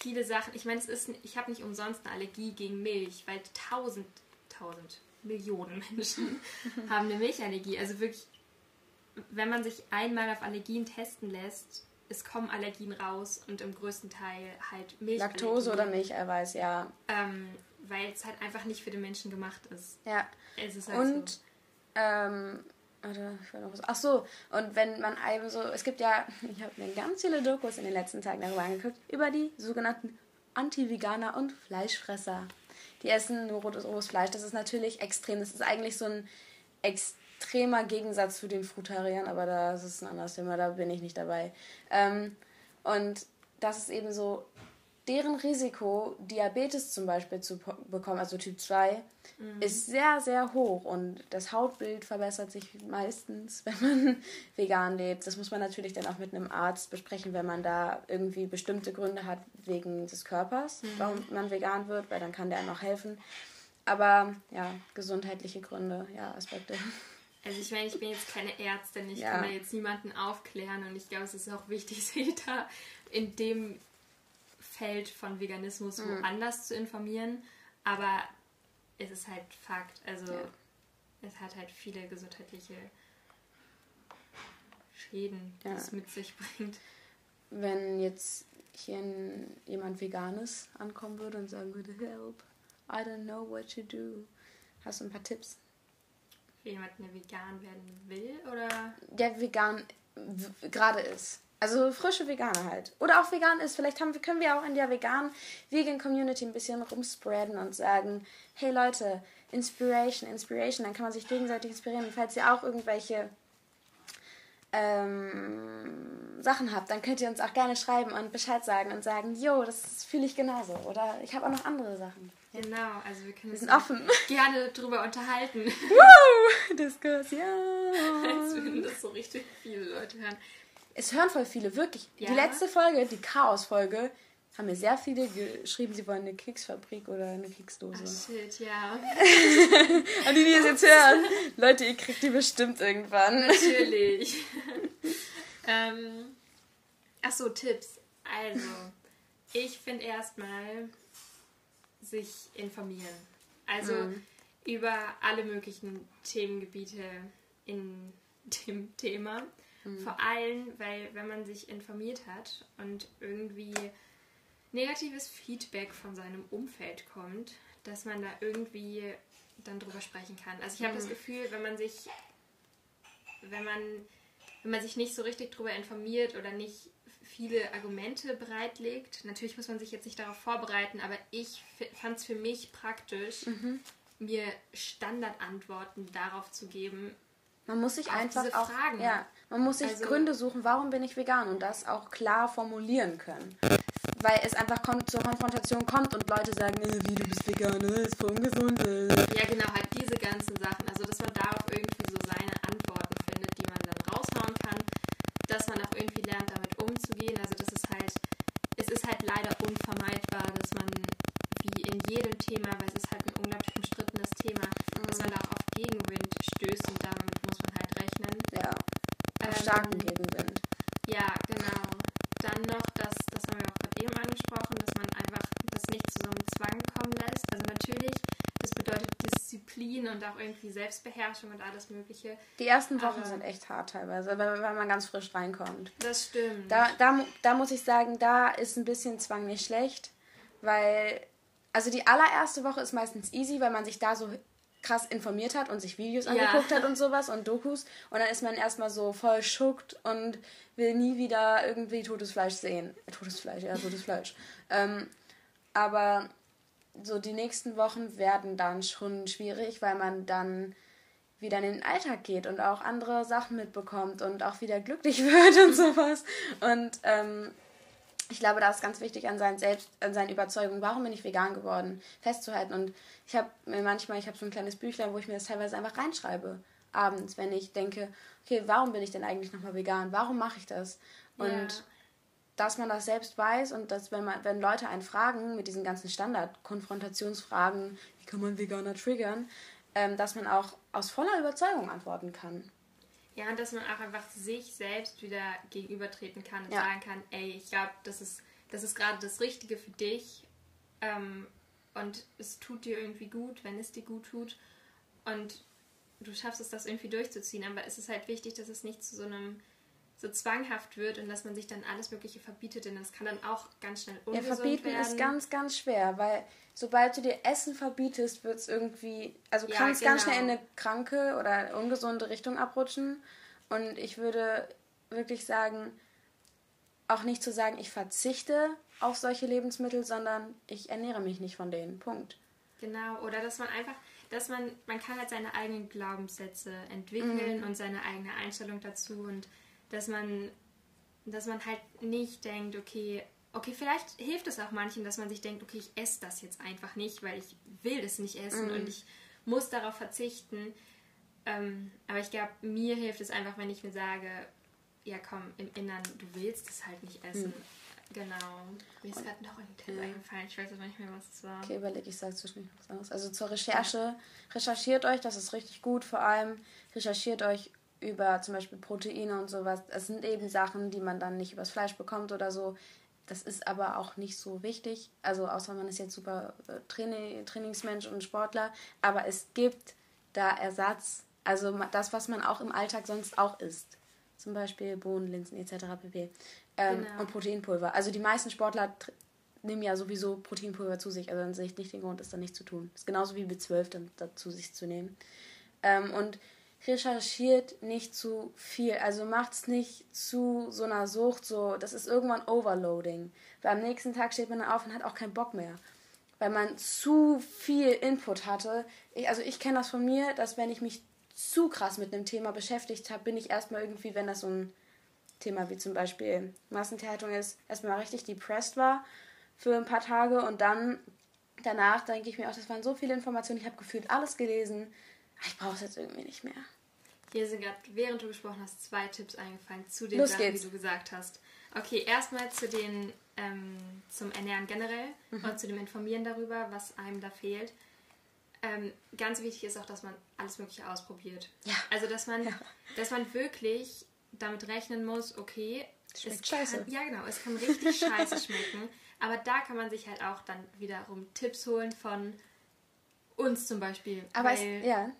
viele Sachen. Ich meine, es ist, ich habe nicht umsonst eine Allergie gegen Milch, weil tausend, tausend, Millionen Menschen [laughs] haben eine Milchallergie. Also wirklich, wenn man sich einmal auf Allergien testen lässt, es kommen Allergien raus und im größten Teil halt Milch. Laktose oder Milcheiweiß, ja. Ähm, weil es halt einfach nicht für den Menschen gemacht ist. Ja. Es ist halt und, so. ähm, warte, ich noch was. Ach so, und wenn man eben so, es gibt ja, [laughs] ich habe mir ganz viele Dokus in den letzten Tagen darüber angeguckt, über die sogenannten Anti-Veganer und Fleischfresser die essen nur rotes, rohes Fleisch. Das ist natürlich extrem. Das ist eigentlich so ein extremer Gegensatz zu den Frutariern, aber das ist ein anderes Thema, da bin ich nicht dabei. Ähm, und das ist eben so deren Risiko, Diabetes zum Beispiel zu bekommen, also Typ 2, mhm. ist sehr, sehr hoch. Und das Hautbild verbessert sich meistens, [laughs] wenn man vegan lebt. Das muss man natürlich dann auch mit einem Arzt besprechen, wenn man da irgendwie bestimmte Gründe hat wegen des Körpers, mhm. warum man vegan wird, weil dann kann der einem auch helfen. Aber ja, gesundheitliche Gründe, ja, Aspekte. [laughs] Also ich meine, ich bin jetzt keine Ärztin, ich ja. kann da jetzt niemanden aufklären und ich glaube, es ist auch wichtig, [laughs] sich da in dem Feld von Veganismus mhm. woanders zu informieren. Aber es ist halt Fakt. Also ja. es hat halt viele gesundheitliche Schäden, die ja. es mit sich bringt. Wenn jetzt hier jemand Veganes ankommen würde und sagen würde, help, I don't know what to do. Hast du ein paar Tipps? Für jemanden, der vegan werden will, oder? Der vegan gerade ist. Also frische Veganer halt. Oder auch vegan ist. Vielleicht haben, können wir auch in der veganen Vegan Community ein bisschen rumspreaden und sagen, hey Leute, Inspiration, Inspiration. Dann kann man sich gegenseitig inspirieren. Und falls ihr auch irgendwelche ähm, Sachen habt, dann könnt ihr uns auch gerne schreiben und Bescheid sagen und sagen, yo, das fühle ich genauso. Oder ich habe auch noch andere Sachen. Genau, also wir können wir sind offen. [laughs] gerne drüber unterhalten. Woo! Diskussion. [laughs] Als würden das so richtig viele Leute hören. Es hören voll viele, wirklich. Ja. Die letzte Folge, die Chaos-Folge, haben mir sehr viele geschrieben, sie wollen eine Keksfabrik oder eine Keksdose. Ach shit, ja. An [laughs] die, die es jetzt hören. [laughs] Leute, ihr kriegt die bestimmt irgendwann. Natürlich. [laughs] ähm, ach so, Tipps. Also, ich finde erstmal sich informieren. Also Mhm. über alle möglichen Themengebiete in dem Thema. Mhm. Vor allem, weil wenn man sich informiert hat und irgendwie negatives Feedback von seinem Umfeld kommt, dass man da irgendwie dann drüber sprechen kann. Also ich habe das Mhm. Gefühl, wenn man sich, wenn man, wenn man sich nicht so richtig drüber informiert oder nicht viele Argumente bereitlegt, natürlich muss man sich jetzt nicht darauf vorbereiten, aber ich fand es für mich praktisch, Mhm. mir Standardantworten darauf zu geben, Man muss sich einfach auch, Fragen. ja, man muss sich Also- Gründe suchen, warum bin ich vegan und das auch klar formulieren können. Weil es einfach zur Konfrontation kommt und Leute sagen, äh, wie du bist vegan, äh, ist voll ungesund. Äh. Ja, genau, halt diese ganzen Sachen. Also, dass man darauf irgendwie so seine Antworten findet, die man dann raushauen kann. Dass man auch irgendwie lernt, damit umzugehen. Also, das ist halt, es ist halt leider unvermeidbar, dass man wie in jedem Thema, weil es ist halt ein unglaublich umstrittenes Thema, dass man da auch auf Gegenwind stößt und damit muss man halt rechnen. Ja, Ähm, auf starken Gegenwind. Ja, genau. Dann noch, das, das haben wir auch gerade eben angesprochen, dass man einfach das nicht zu so einem Zwang kommen lässt. Also natürlich, das bedeutet Disziplin und auch irgendwie Selbstbeherrschung und alles Mögliche. Die ersten Wochen Aber- sind echt hart teilweise, weil, weil man ganz frisch reinkommt. Das stimmt. Da, da, da muss ich sagen, da ist ein bisschen Zwang nicht schlecht, weil, also die allererste Woche ist meistens easy, weil man sich da so krass informiert hat und sich Videos Ja. angeguckt hat und [laughs] sowas und Dokus und dann ist man erstmal so voll schuckt und will nie wieder irgendwie totes Fleisch sehen. Äh, Totes Fleisch, ja, totes Fleisch. Ähm, aber so die nächsten Wochen werden dann schon schwierig, weil man dann wieder in den Alltag geht und auch andere Sachen mitbekommt und auch wieder glücklich [laughs] wird und sowas. Und ähm, ich glaube, da ist ganz wichtig, an seinen Selbst, an seinen Überzeugungen, warum bin ich vegan geworden, festzuhalten. Und ich habe mir manchmal, ich habe so ein kleines Büchlein, wo ich mir das teilweise einfach reinschreibe, abends, wenn ich denke, okay, warum bin ich denn eigentlich nochmal vegan? Warum mache ich das? Und. Dass man das selbst weiß und dass, wenn, man, wenn Leute einen fragen mit diesen ganzen Standard-Konfrontationsfragen, wie kann man Veganer triggern, ähm, dass man auch aus voller Überzeugung antworten kann. Ja, und dass man auch einfach sich selbst wieder gegenübertreten kann und Ja. sagen kann, ey, ich glaube, das ist, das ist gerade das Richtige für dich ähm, und es tut dir irgendwie gut, wenn es dir gut tut und du schaffst es, das irgendwie durchzuziehen. Aber es ist halt wichtig, dass es nicht zu so einem so zwanghaft wird und dass man sich dann alles Mögliche verbietet, denn das kann dann auch ganz schnell Ja, ungesund verbieten werden. ist ganz, ganz schwer, weil sobald du dir Essen verbietest, wird es irgendwie, also Ja, kann es ganz genau. schnell in eine kranke oder ungesunde Richtung abrutschen. Und ich würde wirklich sagen, auch nicht zu sagen, ich verzichte auf solche Lebensmittel, sondern ich ernähre mich nicht von denen. Punkt. Genau, oder dass man einfach, dass man, man kann halt seine eigenen Glaubenssätze entwickeln Mhm. und seine eigene Einstellung dazu und dass man, dass man halt nicht denkt, okay, okay, vielleicht hilft es auch manchen, dass man sich denkt, okay, ich esse das jetzt einfach nicht, weil ich will das nicht essen Mhm. und ich muss darauf verzichten. Ähm, aber ich glaube, mir hilft es einfach, wenn ich mir sage, ja komm, im Innern, du willst es halt nicht essen. Genau. Mir ist gerade noch ein Tipp Ja. eingefallen, ich weiß aber nicht mehr, was es war. Okay, überlege ich, sage zwischendurch was anderes. Also zur Recherche, recherchiert euch, das ist richtig gut. Vor allem recherchiert euch über zum Beispiel Proteine und sowas. Das sind eben Sachen, die man dann nicht übers Fleisch bekommt oder so. Das ist aber auch nicht so wichtig. Also außer man ist jetzt super äh, Training, Trainingsmensch und Sportler. Aber es gibt da Ersatz. Also das, was man auch im Alltag sonst auch isst. Zum Beispiel Bohnen, Linsen etc. pp. Ähm, Genau. Und Proteinpulver. Also die meisten Sportler nehmen ja sowieso Proteinpulver zu sich. Also dann sehe ich nicht den Grund, das dann nicht zu tun. ist genauso wie B12 dann dazu sich zu nehmen. Ähm, und recherchiert nicht zu viel. Also macht's nicht zu so einer Sucht, so, das ist irgendwann Overloading. Weil am nächsten Tag steht man dann auf und hat auch keinen Bock mehr. Weil man zu viel Input hatte. Ich, also ich kenne das von mir, dass wenn ich mich zu krass mit einem Thema beschäftigt habe, bin ich erstmal irgendwie, wenn das so ein Thema wie zum Beispiel Massentierhaltung ist, erstmal richtig depressed war für ein paar Tage und dann danach denke ich mir auch, das waren so viele Informationen, ich habe gefühlt alles gelesen, ich brauche es jetzt irgendwie nicht mehr. Hier sind gerade, während du gesprochen hast, zwei Tipps eingefallen zu den Los Sachen, geht's. die du gesagt hast. Okay, erstmal zu den ähm, zum Ernähren generell mhm. und zu dem Informieren darüber, was einem da fehlt. Ähm, ganz wichtig ist auch, dass man alles Mögliche ausprobiert. Ja. Also dass man, ja. dass man wirklich damit rechnen muss, okay, Schmeckt es scheiße. Kann, ja genau, es kann richtig scheiße schmecken. Aber da kann man sich halt auch dann wiederum Tipps holen von uns zum Beispiel. Aber weil, es, ja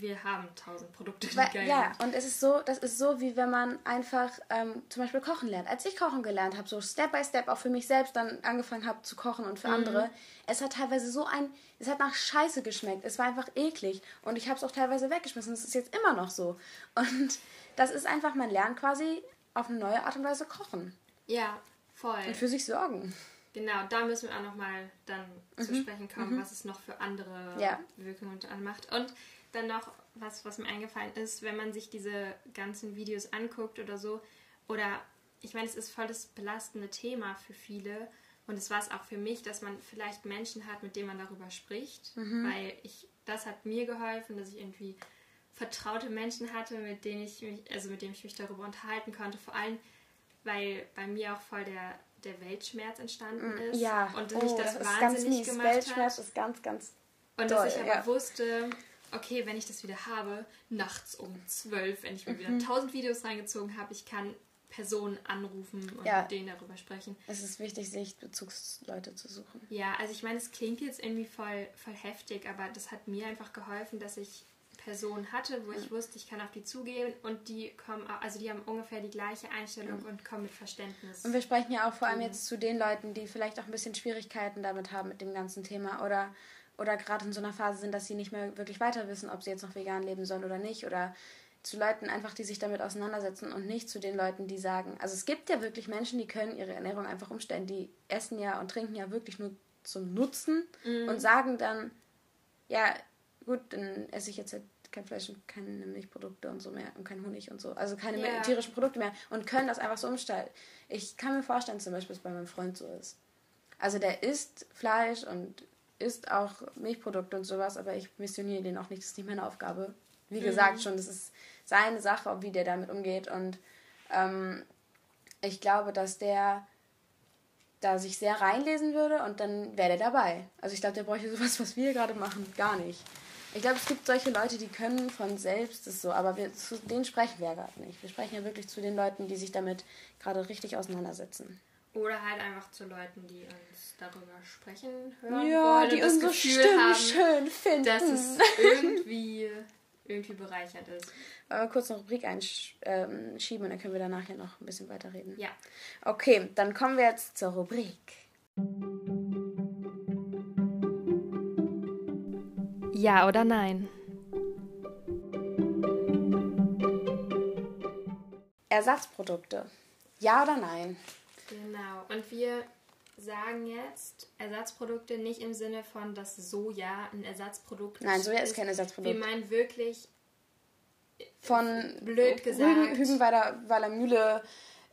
wir haben tausend Produkte, die Weil, geil Ja, sind. und es ist so, das ist so, wie wenn man einfach ähm, zum Beispiel kochen lernt. Als ich kochen gelernt habe, so Step by Step auch für mich selbst dann angefangen habe zu kochen und für mhm. andere, es hat teilweise so ein, es hat nach Scheiße geschmeckt. Es war einfach eklig und ich habe es auch teilweise weggeschmissen. Es ist jetzt immer noch so. Und [laughs] das ist einfach, man lernt quasi auf eine neue Art und Weise kochen. Ja, voll. Und für sich sorgen. Genau, da müssen wir auch nochmal dann mhm. zu sprechen kommen, mhm. was es noch für andere ja. Wirkungen macht. Und dann noch was, was mir eingefallen ist, wenn man sich diese ganzen Videos anguckt oder so, oder ich meine, es ist voll das belastende Thema für viele. Und es war es auch für mich, dass man vielleicht Menschen hat, mit denen man darüber spricht. Mhm. Weil ich, das hat mir geholfen, dass ich irgendwie vertraute Menschen hatte, mit denen ich mich, also mit denen ich mich darüber unterhalten konnte. Vor allem, weil bei mir auch voll der, der Weltschmerz entstanden mm, ist. Ja, und oh, mich das, das wahnsinnig gemacht Weltschmerz hat. ist ganz, ganz. Und doll, dass ich aber ja. wusste, okay, wenn ich das wieder habe, nachts um zwölf, wenn ich mir mhm. wieder tausend Videos reingezogen habe, ich kann Personen anrufen und ja. mit denen darüber sprechen. Es ist wichtig, sich Bezugsleute zu suchen. Ja, also ich meine, es klingt jetzt irgendwie voll, voll heftig, aber das hat mir einfach geholfen, dass ich Personen hatte, wo ich wusste, ich kann auf die zugehen und die kommen, also die haben ungefähr die gleiche Einstellung ja. und kommen mit Verständnis. Und wir sprechen ja auch vor allem jetzt zu den Leuten, die vielleicht auch ein bisschen Schwierigkeiten damit haben mit dem ganzen Thema oder oder gerade in so einer Phase sind, dass sie nicht mehr wirklich weiter wissen, ob sie jetzt noch vegan leben sollen oder nicht. Oder zu Leuten einfach, die sich damit auseinandersetzen und nicht zu den Leuten, die sagen, also es gibt ja wirklich Menschen, die können ihre Ernährung einfach umstellen. Die essen ja und trinken ja wirklich nur zum Nutzen mhm. und sagen dann, ja, gut, dann esse ich jetzt halt kein Fleisch und keine Milchprodukte und so mehr und kein Honig und so. Also keine yeah. tierischen Produkte mehr und können das einfach so umstellen. Ich kann mir vorstellen, zum Beispiel, dass es bei meinem Freund so ist. Also der isst Fleisch und isst auch Milchprodukte und sowas, aber ich missioniere den auch nicht. Das ist nicht meine Aufgabe. Wie mhm. gesagt schon, das ist seine Sache, wie der damit umgeht. Und ähm, ich glaube, dass der da sich sehr reinlesen würde und dann wäre der dabei. Also ich glaube, der bräuchte sowas, was wir gerade machen, gar nicht. Ich glaube, es gibt solche Leute, die können von selbst das so, aber wir, zu denen sprechen wir ja gerade nicht. Wir sprechen ja wirklich zu den Leuten, die sich damit gerade richtig auseinandersetzen. Oder halt einfach zu Leuten, die uns darüber sprechen hören ja, wollen die und das Gefühl Stimmen haben, schön finden. dass es irgendwie, irgendwie bereichert ist. Aber kurz eine Rubrik einschieben ähm, und dann können wir danach ja noch ein bisschen weiterreden. Ja. Okay, dann kommen wir jetzt zur Rubrik. Ja oder nein? Ersatzprodukte. Ja oder nein? Genau. Und wir sagen jetzt Ersatzprodukte nicht im Sinne von, dass Soja ein Ersatzprodukt ist. Nein, Soja ist kein Ersatzprodukt. Wir meinen wirklich von blöd gesagt Hügen, Hügenweider Weiler Mühle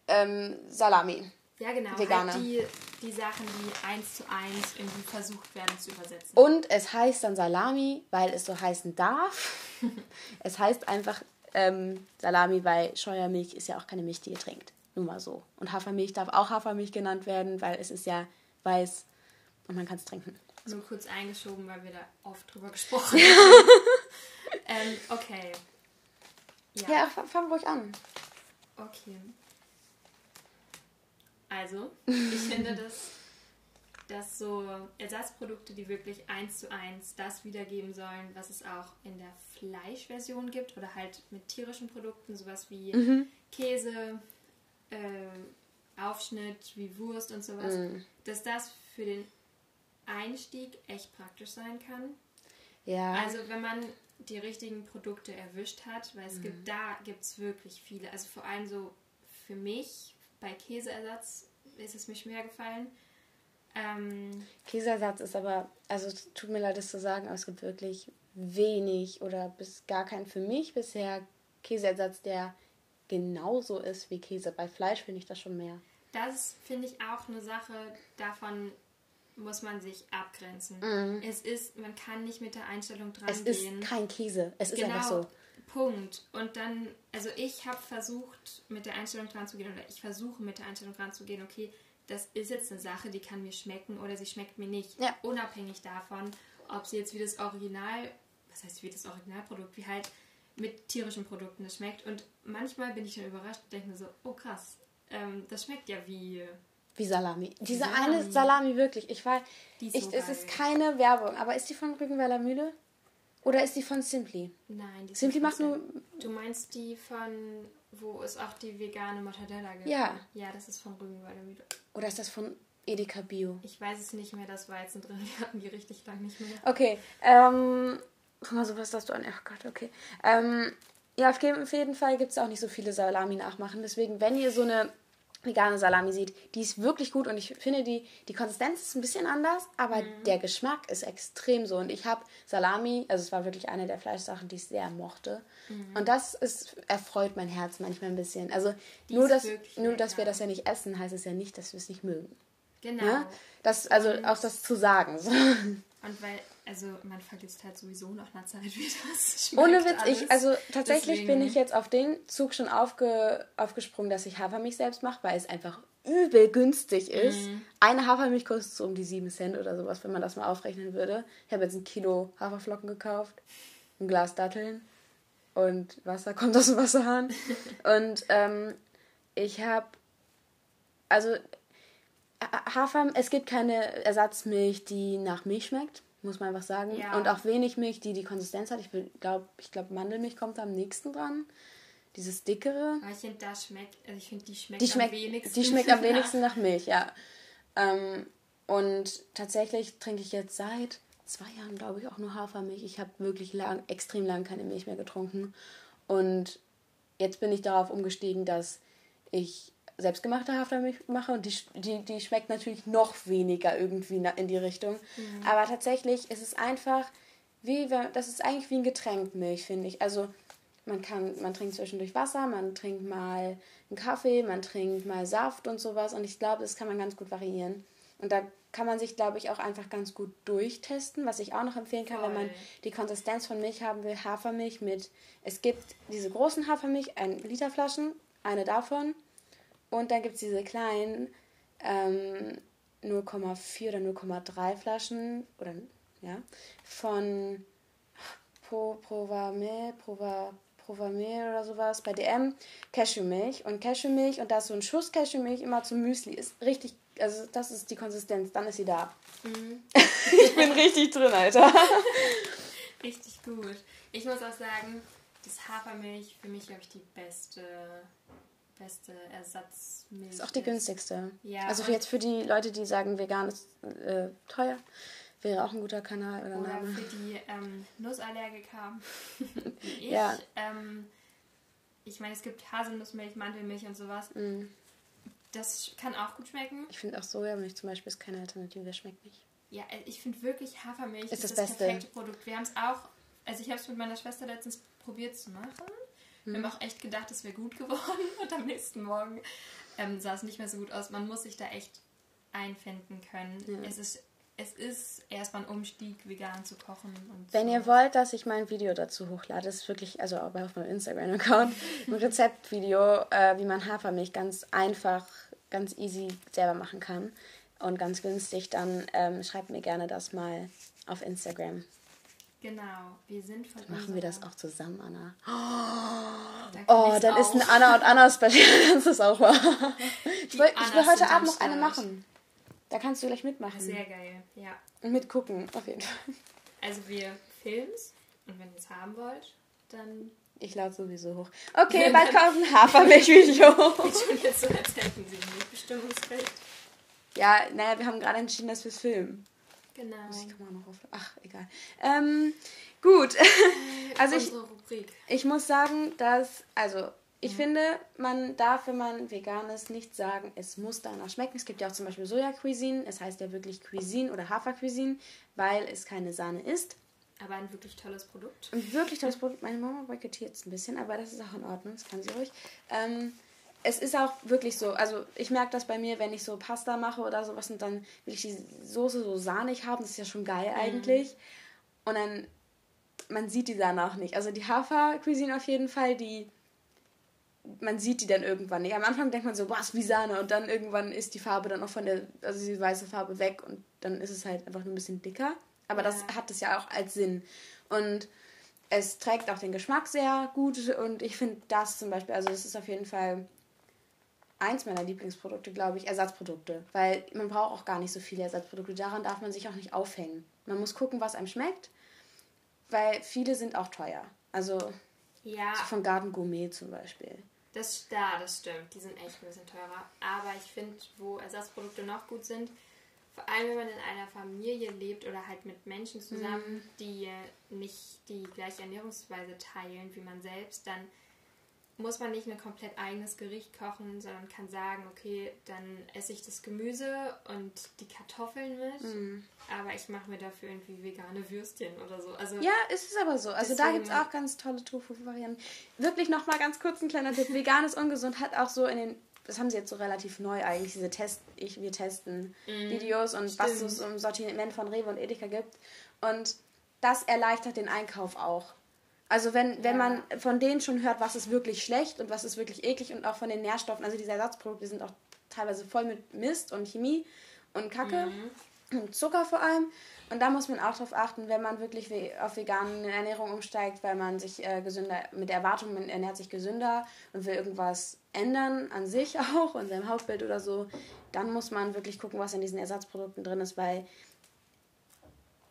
ähm, Salami. Ja, genau. Veganer. Halt die, die Sachen, die eins zu eins irgendwie versucht werden zu übersetzen. Und es heißt dann Salami, weil es so heißen darf. [laughs] es heißt einfach ähm, Salami, weil Scheuermilch ist ja auch keine Milch, die ihr trinkt. Nur mal so. Und Hafermilch darf auch Hafermilch genannt werden, weil es ist ja weiß und man kann es trinken. Nur kurz eingeschoben, weil wir da oft drüber [laughs] gesprochen haben. ähm, okay. Ja, ja fang, ruhig an. Okay. Also, ich finde, dass, dass so Ersatzprodukte, die wirklich eins zu eins das wiedergeben sollen, was es auch in der Fleischversion gibt oder halt mit tierischen Produkten, sowas wie mhm. Käse, äh, Aufschnitt wie Wurst und sowas, mm. dass das für den Einstieg echt praktisch sein kann. Ja. Also wenn man die richtigen Produkte erwischt hat, weil es Mhm. gibt da gibt es wirklich viele. Also vor allem so für mich bei Käseersatz ist es mir schwer gefallen. Ähm, Käseersatz ist aber, also tut mir leid, das zu sagen, aber es gibt wirklich wenig oder bis gar keinen für mich bisher Käseersatz, der genauso ist wie Käse. Bei Fleisch finde ich das schon mehr. das finde ich auch eine Sache, davon muss man sich abgrenzen. Es ist, man kann nicht mit der Einstellung dran Mhm. Es ist gehen. kein Käse. Es ist genau, einfach so. Punkt. Und dann, also ich habe versucht, mit der Einstellung dran zu gehen, oder ich versuche mit der Einstellung dran zu gehen, okay, das ist jetzt eine Sache, die kann mir schmecken oder sie schmeckt mir nicht. Ja. Unabhängig davon, ob sie jetzt wie das Original, was heißt wie das Originalprodukt, wie halt mit tierischen Produkten das schmeckt. Und manchmal bin ich dann überrascht und denke mir so, oh krass, ähm, das schmeckt ja wie. Wie Salami. Diese Salami. eine Salami wirklich. Ich weiß, Die ist ich, so es ist keine Werbung, aber ist die von Rügenweiler Mühle? Oder ist die von Simply? Nein, die ist Simply macht nur. Du meinst die von, wo es auch die vegane Mortadella gibt? Ja. Ja, das ist von Rügenwalder Mühle. Oder ist das von Edeka Bio? Ich weiß es nicht mehr, das war jetzt drin. Wir hatten die richtig lang nicht mehr. Okay, ähm, guck mal, sowas hast du an. Ach Gott, okay. Ähm, ja, auf jeden- Fall gibt es auch nicht so viele Salami nachmachen. Deswegen, wenn ihr so eine vegane Salami seht, die ist wirklich gut und ich finde, die, die Konsistenz ist ein bisschen anders, aber der Geschmack ist extrem so. Und ich habe Salami, also es war wirklich eine der Fleischsachen, die ich sehr mochte. Und das ist, erfreut mein Herz manchmal ein bisschen. Also Die nur, dass, nur, dass wir das ja nicht essen, heißt es ja nicht, dass wir es nicht mögen. Genau. Ja? Das, also auch das zu sagen. So. Und weil, also man vergisst halt sowieso nach einer Zeit, wie das [laughs] schmeckt. Ohne Witz, alles. ich, also tatsächlich Deswegen- bin ich jetzt auf den Zug schon aufge, aufgesprungen, dass ich Hafermilch selbst mache, weil es einfach übel günstig ist. Mhm. Eine Hafermilch kostet so um die 7 Cent oder sowas, wenn man das mal aufrechnen würde. Ich habe jetzt ein Kilo Haferflocken gekauft, ein Glas Datteln und Wasser [laughs] kommt aus dem Wasserhahn. und ähm, ich habe, also Ha- Hafer, es gibt keine Ersatzmilch, die nach Milch schmeckt, muss man einfach sagen. Ja. Und auch wenig Milch, die die Konsistenz hat. Ich glaube, ich glaub, Mandelmilch kommt am nächsten dran. Dieses dickere. Aber ich finde, das schmeckt, also ich finde, die schmeckt Die schmeckt, am wenigsten. die schmeckt am [laughs] nach- wenigsten nach Milch, ja. Ähm, und tatsächlich trinke ich jetzt seit zwei Jahren, glaube ich, auch nur Hafermilch. Ich habe wirklich lang, extrem lang keine Milch mehr getrunken. Und jetzt bin ich darauf umgestiegen, dass ich selbstgemachte Hafermilch mache und die, die, die schmeckt natürlich noch weniger irgendwie in die Richtung. Aber tatsächlich ist es einfach wie, wenn- das ist eigentlich wie ein Getränk Milch, finde ich. Also man kann, man trinkt zwischendurch Wasser, man trinkt mal einen Kaffee, man trinkt mal Saft und sowas und ich glaube, das kann man ganz gut variieren. Und da kann man sich, glaube ich, auch einfach ganz gut durchtesten, was ich auch noch empfehlen kann, wenn man Voll. die Konsistenz von Milch haben will, Hafermilch mit, es gibt diese großen Hafermilch, 1 Liter Flaschen, eine davon und dann gibt es diese kleinen ähm, 0,4 oder 0,3 Flaschen oder ja von Pro, Provamil, Prova, Provamil oder sowas bei DM Cashewmilch. Und Cashewmilch und da ist so ein Schuss Cashewmilch immer zum Müsli. Ist richtig also das ist die Konsistenz. Dann ist sie da. Mhm. [laughs] ich bin richtig drin Alter. [laughs] Richtig gut. Ich muss auch sagen, das Hafermilch für mich, glaube ich, die beste, beste Ersatzmilch. ist auch die günstigste Ja, also für jetzt für die Leute die sagen vegan ist äh, teuer wäre auch ein guter Kanal oder Oder Name für die ähm, Nussallergiker wie [laughs] ich. Ja. Ähm, ich meine, es gibt Haselnussmilch, Mandelmilch und sowas. Mm. Das kann auch gut schmecken. ich finde auch Sojamilch zum Beispiel ist keine Alternative schmeckt nicht Ja, äh, ich finde wirklich Hafermilch Ist ist, das das, Beste. perfekte Produkt. Wir haben es auch, also ich habe es mit meiner Schwester letztens probiert zu machen. Wir Mhm. haben auch echt gedacht, es wäre gut [laughs] geworden und am nächsten Morgen ähm, sah es nicht mehr so gut aus. Man muss sich da echt einfinden können. Es ist es ist erstmal ein Umstieg, vegan zu kochen. Wenn so. ihr wollt, dass ich mein Video dazu hochlade, ist wirklich, also auch auf meinem Instagram-Account, ein [laughs] Rezeptvideo, äh, wie man Hafermilch ganz einfach, ganz easy selber machen kann und ganz günstig, dann ähm, schreibt mir gerne das mal auf Instagram. Genau, wir sind von Machen wir das auch zusammen, Anna? Dann Oh, ich's dann ist ein. Anna und Anna Special. [laughs] Das ist auch wahr. Ich will, ich will heute Abend noch eine machen. Da kannst du gleich mitmachen. Sehr geil, ja. Und mitgucken, auf jeden Fall. Also wir filmen's und wenn ihr es haben wollt, dann Ich lade sowieso hoch. Okay, [laughs] bald kommt ein Hafermilch-Video. schon jetzt so, als hätten sie ein Mitbestimmungsrecht. Ja, naja, wir haben gerade entschieden, dass wir es filmen. Genau. Ich komme auch noch auf. Ach, egal. Ähm, Gut. [laughs] also ich, ich muss sagen, dass, also ich ja. finde, man darf, wenn man vegan ist, nicht sagen, es muss danach schmecken. Es gibt ja auch zum Beispiel Soja-Cuisine. Es heißt ja wirklich Cuisine oder Hafer-Cuisine, weil es keine Sahne ist. Aber ein wirklich tolles Produkt. Ein wirklich tolles Produkt. Meine Mama boykottiert es ein bisschen, aber das ist auch in Ordnung. Das kann sie ruhig. Ähm, es ist auch wirklich so, also ich merke das bei mir, wenn ich so Pasta mache oder sowas und dann will ich die Soße so sahnig haben, das ist ja schon geil mhm. eigentlich. Und dann, man sieht die danach nicht. Also die Hafer-Cuisine auf jeden Fall, die, man sieht die dann irgendwann nicht. Am Anfang denkt man so, was wie Sahne und dann irgendwann ist die Farbe dann auch von der, also die weiße Farbe weg und dann ist es halt einfach nur ein bisschen dicker. Aber ja. das hat es ja auch als Sinn. Und es trägt auch den Geschmack sehr gut und ich finde das zum Beispiel, also es ist auf jeden Fall eins meiner Lieblingsprodukte, glaube ich, Ersatzprodukte. Weil man braucht auch gar nicht so viele Ersatzprodukte. Daran darf man sich auch nicht aufhängen. Man muss gucken, was einem schmeckt, weil viele sind auch teuer. Also ja. so von Garden Gourmet zum Beispiel. Das, ja, das stimmt. Die sind echt ein bisschen teurer. Aber ich finde, wo Ersatzprodukte noch gut sind, vor allem wenn man in einer Familie lebt oder halt mit Menschen zusammen, mhm. die nicht die gleiche Ernährungsweise teilen wie man selbst, dann muss man nicht ein komplett eigenes Gericht kochen, sondern kann sagen, okay, dann esse ich das Gemüse und die Kartoffeln mit, mm. aber ich mache mir dafür irgendwie vegane Würstchen oder so. Also ja, ist es aber so. Also da gibt es auch ganz tolle Tofu-Varianten. Wirklich nochmal ganz kurz ein kleiner Tipp. Veganes Ungesund hat auch so in den das haben sie jetzt so relativ neu eigentlich, diese Test, ich, wir testen mm, Videos und stimmt. was es im Sortiment von Rewe und Edeka gibt. Und das erleichtert den Einkauf auch. Also wenn, wenn man von denen schon hört, was ist wirklich schlecht und was ist wirklich eklig und auch von den Nährstoffen, also diese Ersatzprodukte sind auch teilweise voll mit Mist und Chemie und Kacke mhm. und Zucker vor allem. Und da muss man auch darauf achten, wenn man wirklich auf vegane Ernährung umsteigt, weil man sich äh, gesünder, mit der Erwartung, man ernährt sich gesünder und will irgendwas ändern an sich [laughs] auch und seinem Hautbild oder so, dann muss man wirklich gucken, was in diesen Ersatzprodukten drin ist, weil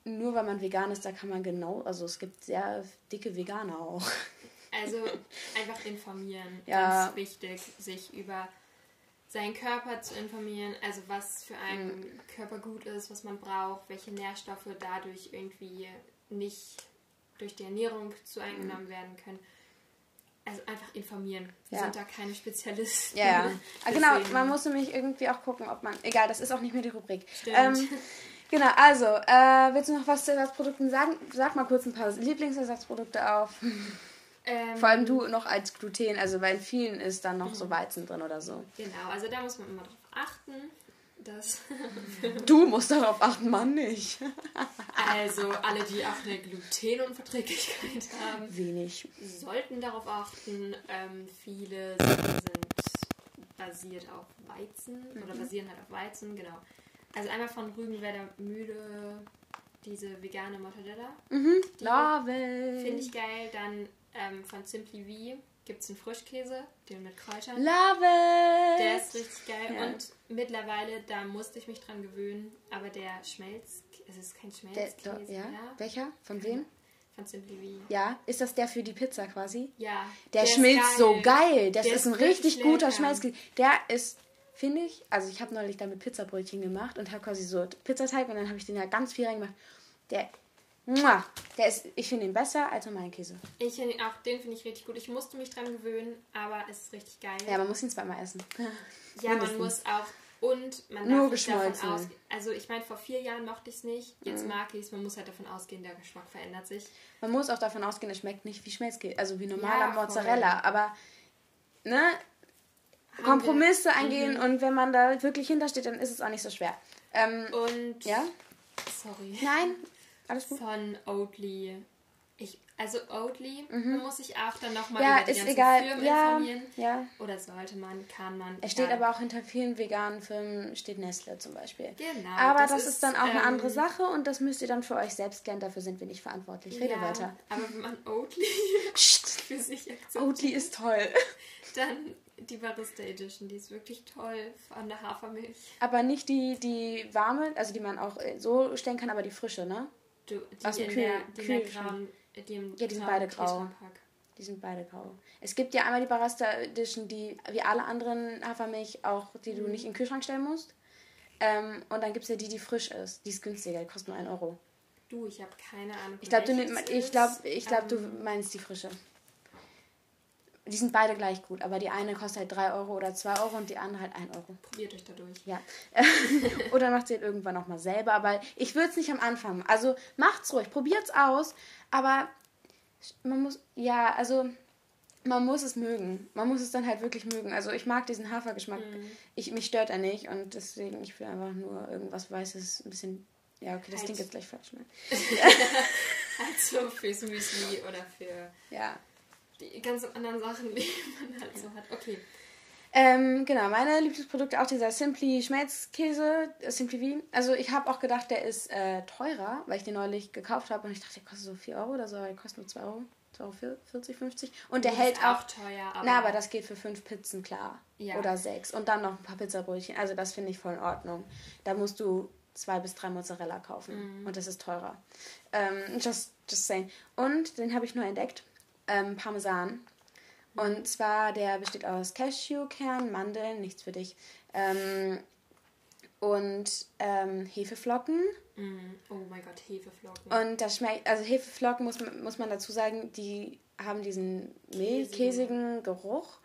nur weil man vegan ist, da kann man genau, also es gibt sehr dicke Veganer auch. Also [laughs] einfach informieren, ja. ganz wichtig, sich über seinen Körper zu informieren, also was für einen mhm. Körper gut ist, was man braucht, welche Nährstoffe dadurch irgendwie nicht durch die Ernährung zu eingenommen mhm. werden können. Also einfach informieren. Wir ja. sind da keine Spezialisten. Ja, ja. Ah, genau, man muss nämlich irgendwie auch gucken, ob man. Egal, das ist auch nicht mehr die Rubrik. Stimmt. Ähm, [laughs] Genau, also, äh, willst du noch was zu Ersatzprodukten sagen? Sag mal kurz ein paar Lieblingsersatzprodukte auf. Ähm, Vor allem du noch als Gluten, also bei vielen ist dann noch so mhm. Weizen drin oder so. Genau, also da muss man immer drauf achten. Dass [laughs] du musst darauf achten, Mann nicht. also alle, die auch eine Glutenunverträglichkeit haben, wenig sollten darauf achten. Ähm, viele sind basiert auf Weizen mhm. oder basieren halt auf Weizen, genau. Also einmal von Rügenwerder Mühle diese vegane Mortadella. Mhm. Love Finde ich geil. Dann ähm, von Simply V gibt es einen Frischkäse, den mit Kräutern. Love it! Der ist richtig geil. Ja. Und mittlerweile, da musste ich mich dran gewöhnen, aber der Schmelz, es ist kein Schmelzkäse. Der, ja? Mehr. Welcher? Von wem? Von Simply V. Ja, ist das der für die Pizza quasi? Ja. Der, der schmilzt so geil. Das der ist ein richtig guter Schmelzkäse. Der ist finde ich. Also ich habe neulich damit Pizzabrötchen gemacht und habe quasi so Pizzateig und dann habe ich den ja ganz viel reingemacht. Der, muah, der ist, ich finde ihn besser als normalen Käse. Ich finde auch, den finde ich richtig gut. Ich musste mich dran gewöhnen, aber es ist richtig geil. Ja, man muss ihn zweimal essen. ja, man muss auch und man Nur darf davon ausgehen. Also ich meine, vor vier Jahren mochte ich es nicht. Jetzt mhm. mag ich es. Man muss halt davon ausgehen, der Geschmack verändert sich. Man muss auch davon ausgehen, es schmeckt nicht wie Schmelzkäse, also wie normaler ja, Mozzarella. Aber ne, Kompromisse eingehen mhm. und wenn man da wirklich hintersteht, dann ist es auch nicht so schwer. Ähm, und ja? Sorry. Nein, [laughs] alles gut. Von Oatly. Ich, also Oatly mhm. muss ich auch dann nochmal ja, über die ist ganzen egal. Firmen ja, informieren. Ja. Oder sollte man, kann man. Es steht aber auch hinter vielen veganen Firmen, steht Nestle zum Beispiel. Genau. Aber das, das ist, ist, dann auch ähm, eine andere Sache und das müsst ihr dann für euch selbst klären. Dafür sind wir nicht verantwortlich. Rede ja, weiter. Aber wenn man Oatly [laughs] [laughs] für sich akzeptiert. Oatly ist toll. Dann die Barista Edition, die ist wirklich toll von der Hafermilch. Aber nicht die, die warme, also die man auch äh, so stellen kann, aber die frische, ne? Du, die Aus dem Kühl, der, die Kühl grauen, die ja, die sind beide grau. Die sind beide grau. Es gibt ja einmal die Barista Edition, die wie alle anderen Hafermilch auch, die du mhm. nicht in den Kühlschrank stellen musst. Ähm, und dann gibt es ja die, die frisch ist. Die ist günstiger, die kostet nur 1 Euro. Du, ich habe keine Ahnung. Ich glaube, du, ich glaub, ich glaub, ähm, du meinst die frische. Die sind beide gleich gut, aber die eine kostet halt 3 Euro oder 2 Euro und die andere halt 1 Euro. Probiert euch dadurch. Ja. [laughs] oder macht sie halt irgendwann nochmal selber, aber ich würde es nicht am Anfang. Also macht's ruhig, probiert's aus, aber man muss, ja, also man muss es mögen. Man muss es dann halt wirklich mögen. Also ich mag diesen Hafergeschmack. Mhm. Ich, mich stört er nicht und deswegen, ich will einfach nur irgendwas Weißes, ein bisschen ja, okay, das halt. klingt jetzt gleich falsch. Ne? also fürs Müsli oder für ja. Die ganzen anderen Sachen, die [laughs] man halt ja. so hat. Okay. Ähm, genau, meine Lieblingsprodukte auch dieser Simply Schmelzkäse, äh, Simply V. Also ich habe auch gedacht, der ist äh, teurer, weil ich den neulich gekauft habe und ich dachte, der kostet so 4 Euro oder so, aber der kostet nur 2 Euro. 2,40 Euro, 50. Und der hält auch. auch teuer, aber. Na, aber das geht für 5 Pizzen klar. Ja. Oder 6. Und dann noch ein paar Pizzabrötchen. Also das finde ich voll in Ordnung. Da musst du zwei bis drei Mozzarella kaufen. Mhm. Und das ist teurer. Ähm, just, just saying. Und den habe ich nur entdeckt. Ähm, Parmesan. Und zwar, der besteht aus Cashewkern, Mandeln, nichts für dich. Ähm, und ähm, Hefeflocken. Mm. Oh mein Gott, Hefeflocken. Und das schmeckt, also Hefeflocken muss man, muss man dazu sagen, die haben diesen mehlkäsigen Geruch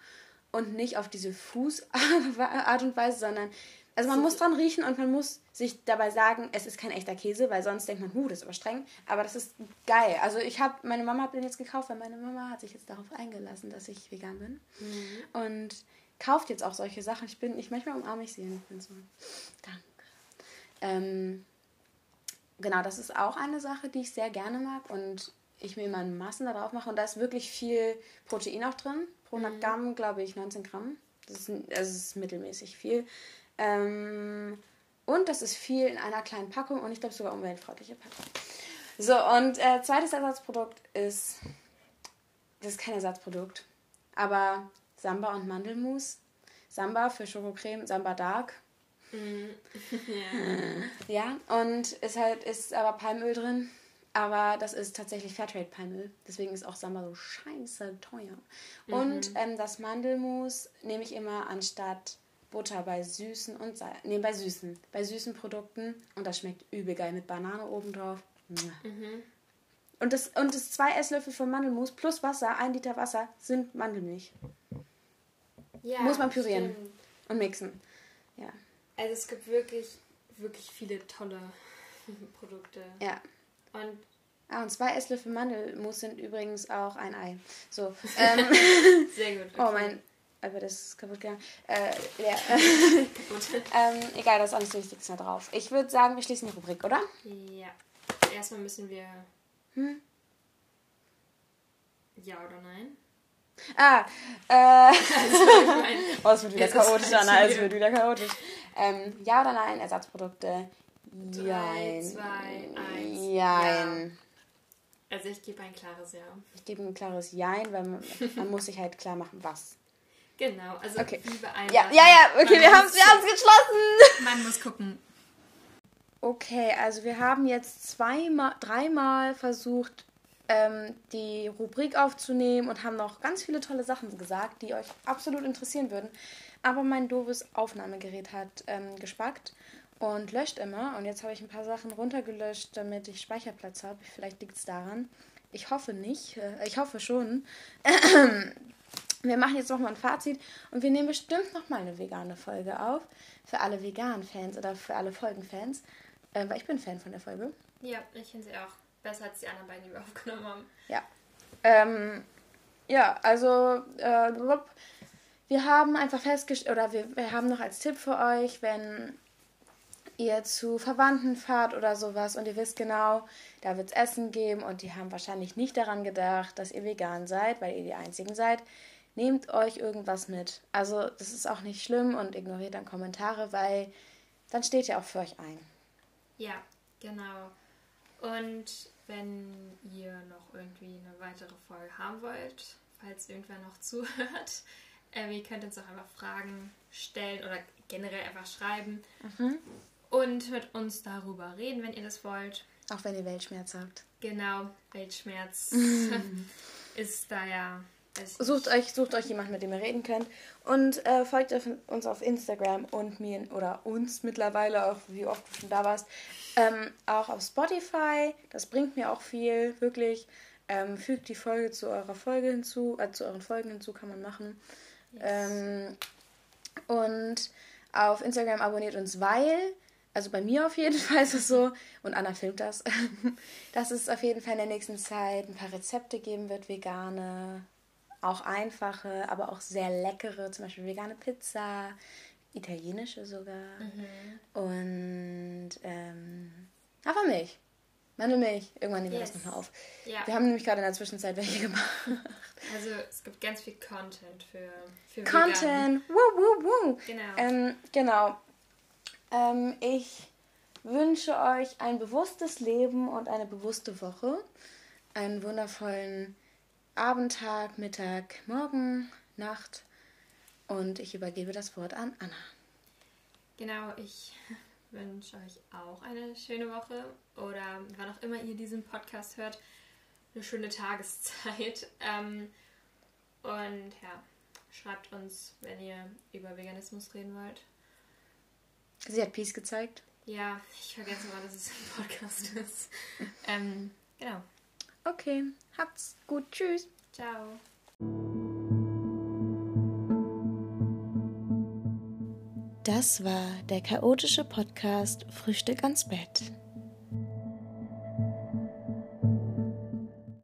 und nicht auf diese Fußart [laughs] und Weise, sondern also man muss dran riechen und man muss sich dabei sagen, es ist kein echter Käse, weil sonst denkt man, huh, das ist aber streng. Aber das ist geil. Also ich habe, meine Mama hat den jetzt gekauft, weil meine Mama hat sich jetzt darauf eingelassen, dass ich vegan bin. Mhm. Und kauft jetzt auch solche Sachen. Ich bin, ich manchmal umarme ich sie und bin so, danke. Ähm, genau, das ist auch eine Sache, die ich sehr gerne mag und ich mir immer Massen da drauf mache. Und da ist wirklich viel Protein auch drin. Pro 100 mhm. Gramm, glaube ich, 19 Gramm. Das ist, das ist mittelmäßig viel. Ähm, und das ist viel in einer kleinen Packung und ich glaube sogar umweltfreundliche Packung. So, und äh, zweites Ersatzprodukt ist, das ist kein Ersatzprodukt, aber Samba und Mandelmus. Samba für Schokocreme, Samba Dark. Mm. ja. [laughs] ja, und ist halt, ist aber Palmöl drin. Aber das ist tatsächlich Fairtrade Palmöl. Deswegen ist auch Samba so scheiße teuer. Mhm. Und ähm, das Mandelmus nehme ich immer anstatt Butter bei süßen und Salz. Nee, bei süßen. Bei süßen Produkten. Und das schmeckt übel geil mit Banane oben drauf. Mhm. Und, das, und das zwei Esslöffel von Mandelmus plus Wasser, ein Liter Wasser, sind Mandelmilch. Ja, Muss man pürieren stimmt. und mixen. Ja. Also es gibt wirklich, wirklich viele tolle [laughs] Produkte. Ja. Und Ah, und zwei Esslöffel Mandelmus sind übrigens auch ein Ei. So. [laughs] Ähm, Sehr gut. [laughs] Oh, okay. Oh, mein aber das ist kaputt gegangen. Äh, ja. [laughs] ähm, egal, das ist alles Wichtigste da drauf. Ich würde sagen, wir schließen die Rubrik, oder? Ja. Erstmal müssen wir. Hm? Ja oder nein? Ah, äh. [laughs] [laughs] oh, es wird wieder chaotisch, Anna, es wird wieder chaotisch. Ähm, ja oder nein, Ersatzprodukte? 3, 2, 1. Jein. Ja. Also ich gebe ein klares Ja. Ich gebe ein klares Jein, weil man, man muss sich halt klar machen, was. Genau, also okay. wie bei. Ja, ja, ja, okay, wir haben es geschlossen. Man muss gucken. Okay, also wir haben jetzt zweimal, dreimal versucht, ähm, die Rubrik aufzunehmen und haben noch ganz viele tolle Sachen gesagt, die euch absolut interessieren würden. Aber mein doofes Aufnahmegerät hat ähm, gespackt und löscht immer. Und jetzt habe ich ein paar Sachen runtergelöscht, damit ich Speicherplatz habe. Vielleicht liegt es daran. Ich hoffe nicht. Äh, ich hoffe schon. Wir machen jetzt nochmal ein Fazit und wir nehmen bestimmt nochmal eine vegane Folge auf. Für alle veganen Fans oder für alle Folgenfans. Äh, weil ich bin Fan von der Folge. Ja, ich finde sie auch besser als die anderen beiden, die wir [laughs] aufgenommen haben. Ja. Ähm, ja, also äh, wir haben einfach festgestellt, oder wir, wir haben noch als Tipp für euch, wenn ihr zu Verwandten fahrt oder sowas und ihr wisst genau, da wird es Essen geben und die haben wahrscheinlich nicht daran gedacht, dass ihr vegan seid, weil ihr die Einzigen seid nehmt euch irgendwas mit. Also das ist auch nicht schlimm und ignoriert dann Kommentare, weil dann steht ihr auch für euch ein. Ja, genau. Und wenn ihr noch irgendwie eine weitere Folge haben wollt, falls irgendwer noch [laughs] zuhört, äh, ihr könnt uns auch einfach Fragen stellen oder generell einfach schreiben mhm. und mit uns darüber reden, wenn ihr das wollt. Auch wenn ihr Weltschmerz habt. Genau, Weltschmerz [laughs] ist da ja sucht euch, sucht euch jemanden, mit dem ihr reden könnt. Und äh, folgt uns auf Instagram und mir oder uns mittlerweile, auch wie oft du schon da warst. Ähm, auch auf Spotify. Das bringt mir auch viel, wirklich. Ähm, fügt die Folge zu eurer Folge hinzu, äh, zu euren Folgen hinzu, kann man machen. Yes. Ähm, und auf Instagram abonniert uns, weil, also bei mir auf jeden [laughs] Fall ist es so, und Anna filmt das, [laughs] dass es auf jeden Fall in der nächsten Zeit ein paar Rezepte geben wird, vegane, auch einfache, aber auch sehr leckere, zum Beispiel vegane Pizza, italienische sogar. Mhm. Und ähm, Hafermilch. Mandelmilch. Irgendwann nehmen wir yes. das nochmal auf. Ja. Wir haben nämlich gerade in der Zwischenzeit welche gemacht. Also es gibt ganz viel Content für, für Content. Woo, woo, woo. Genau. Ähm, genau. Ähm, ich wünsche euch ein bewusstes Leben und eine bewusste Woche. Einen wundervollen Abend, Tag, Mittag, Morgen, Nacht. Und ich übergebe das Wort an Anna. Genau, ich wünsche euch auch eine schöne Woche oder wann auch immer ihr diesen Podcast hört, eine schöne Tageszeit. [laughs] Ähm, und ja, schreibt uns, wenn ihr über Veganismus reden wollt. Sie hat Peace gezeigt. Ja, ich vergesse mal, dass es ein Podcast ist. [laughs] ähm, genau. Okay, habt's gut. Tschüss. Ciao. Das war der chaotische Podcast Frühstück ans Bett.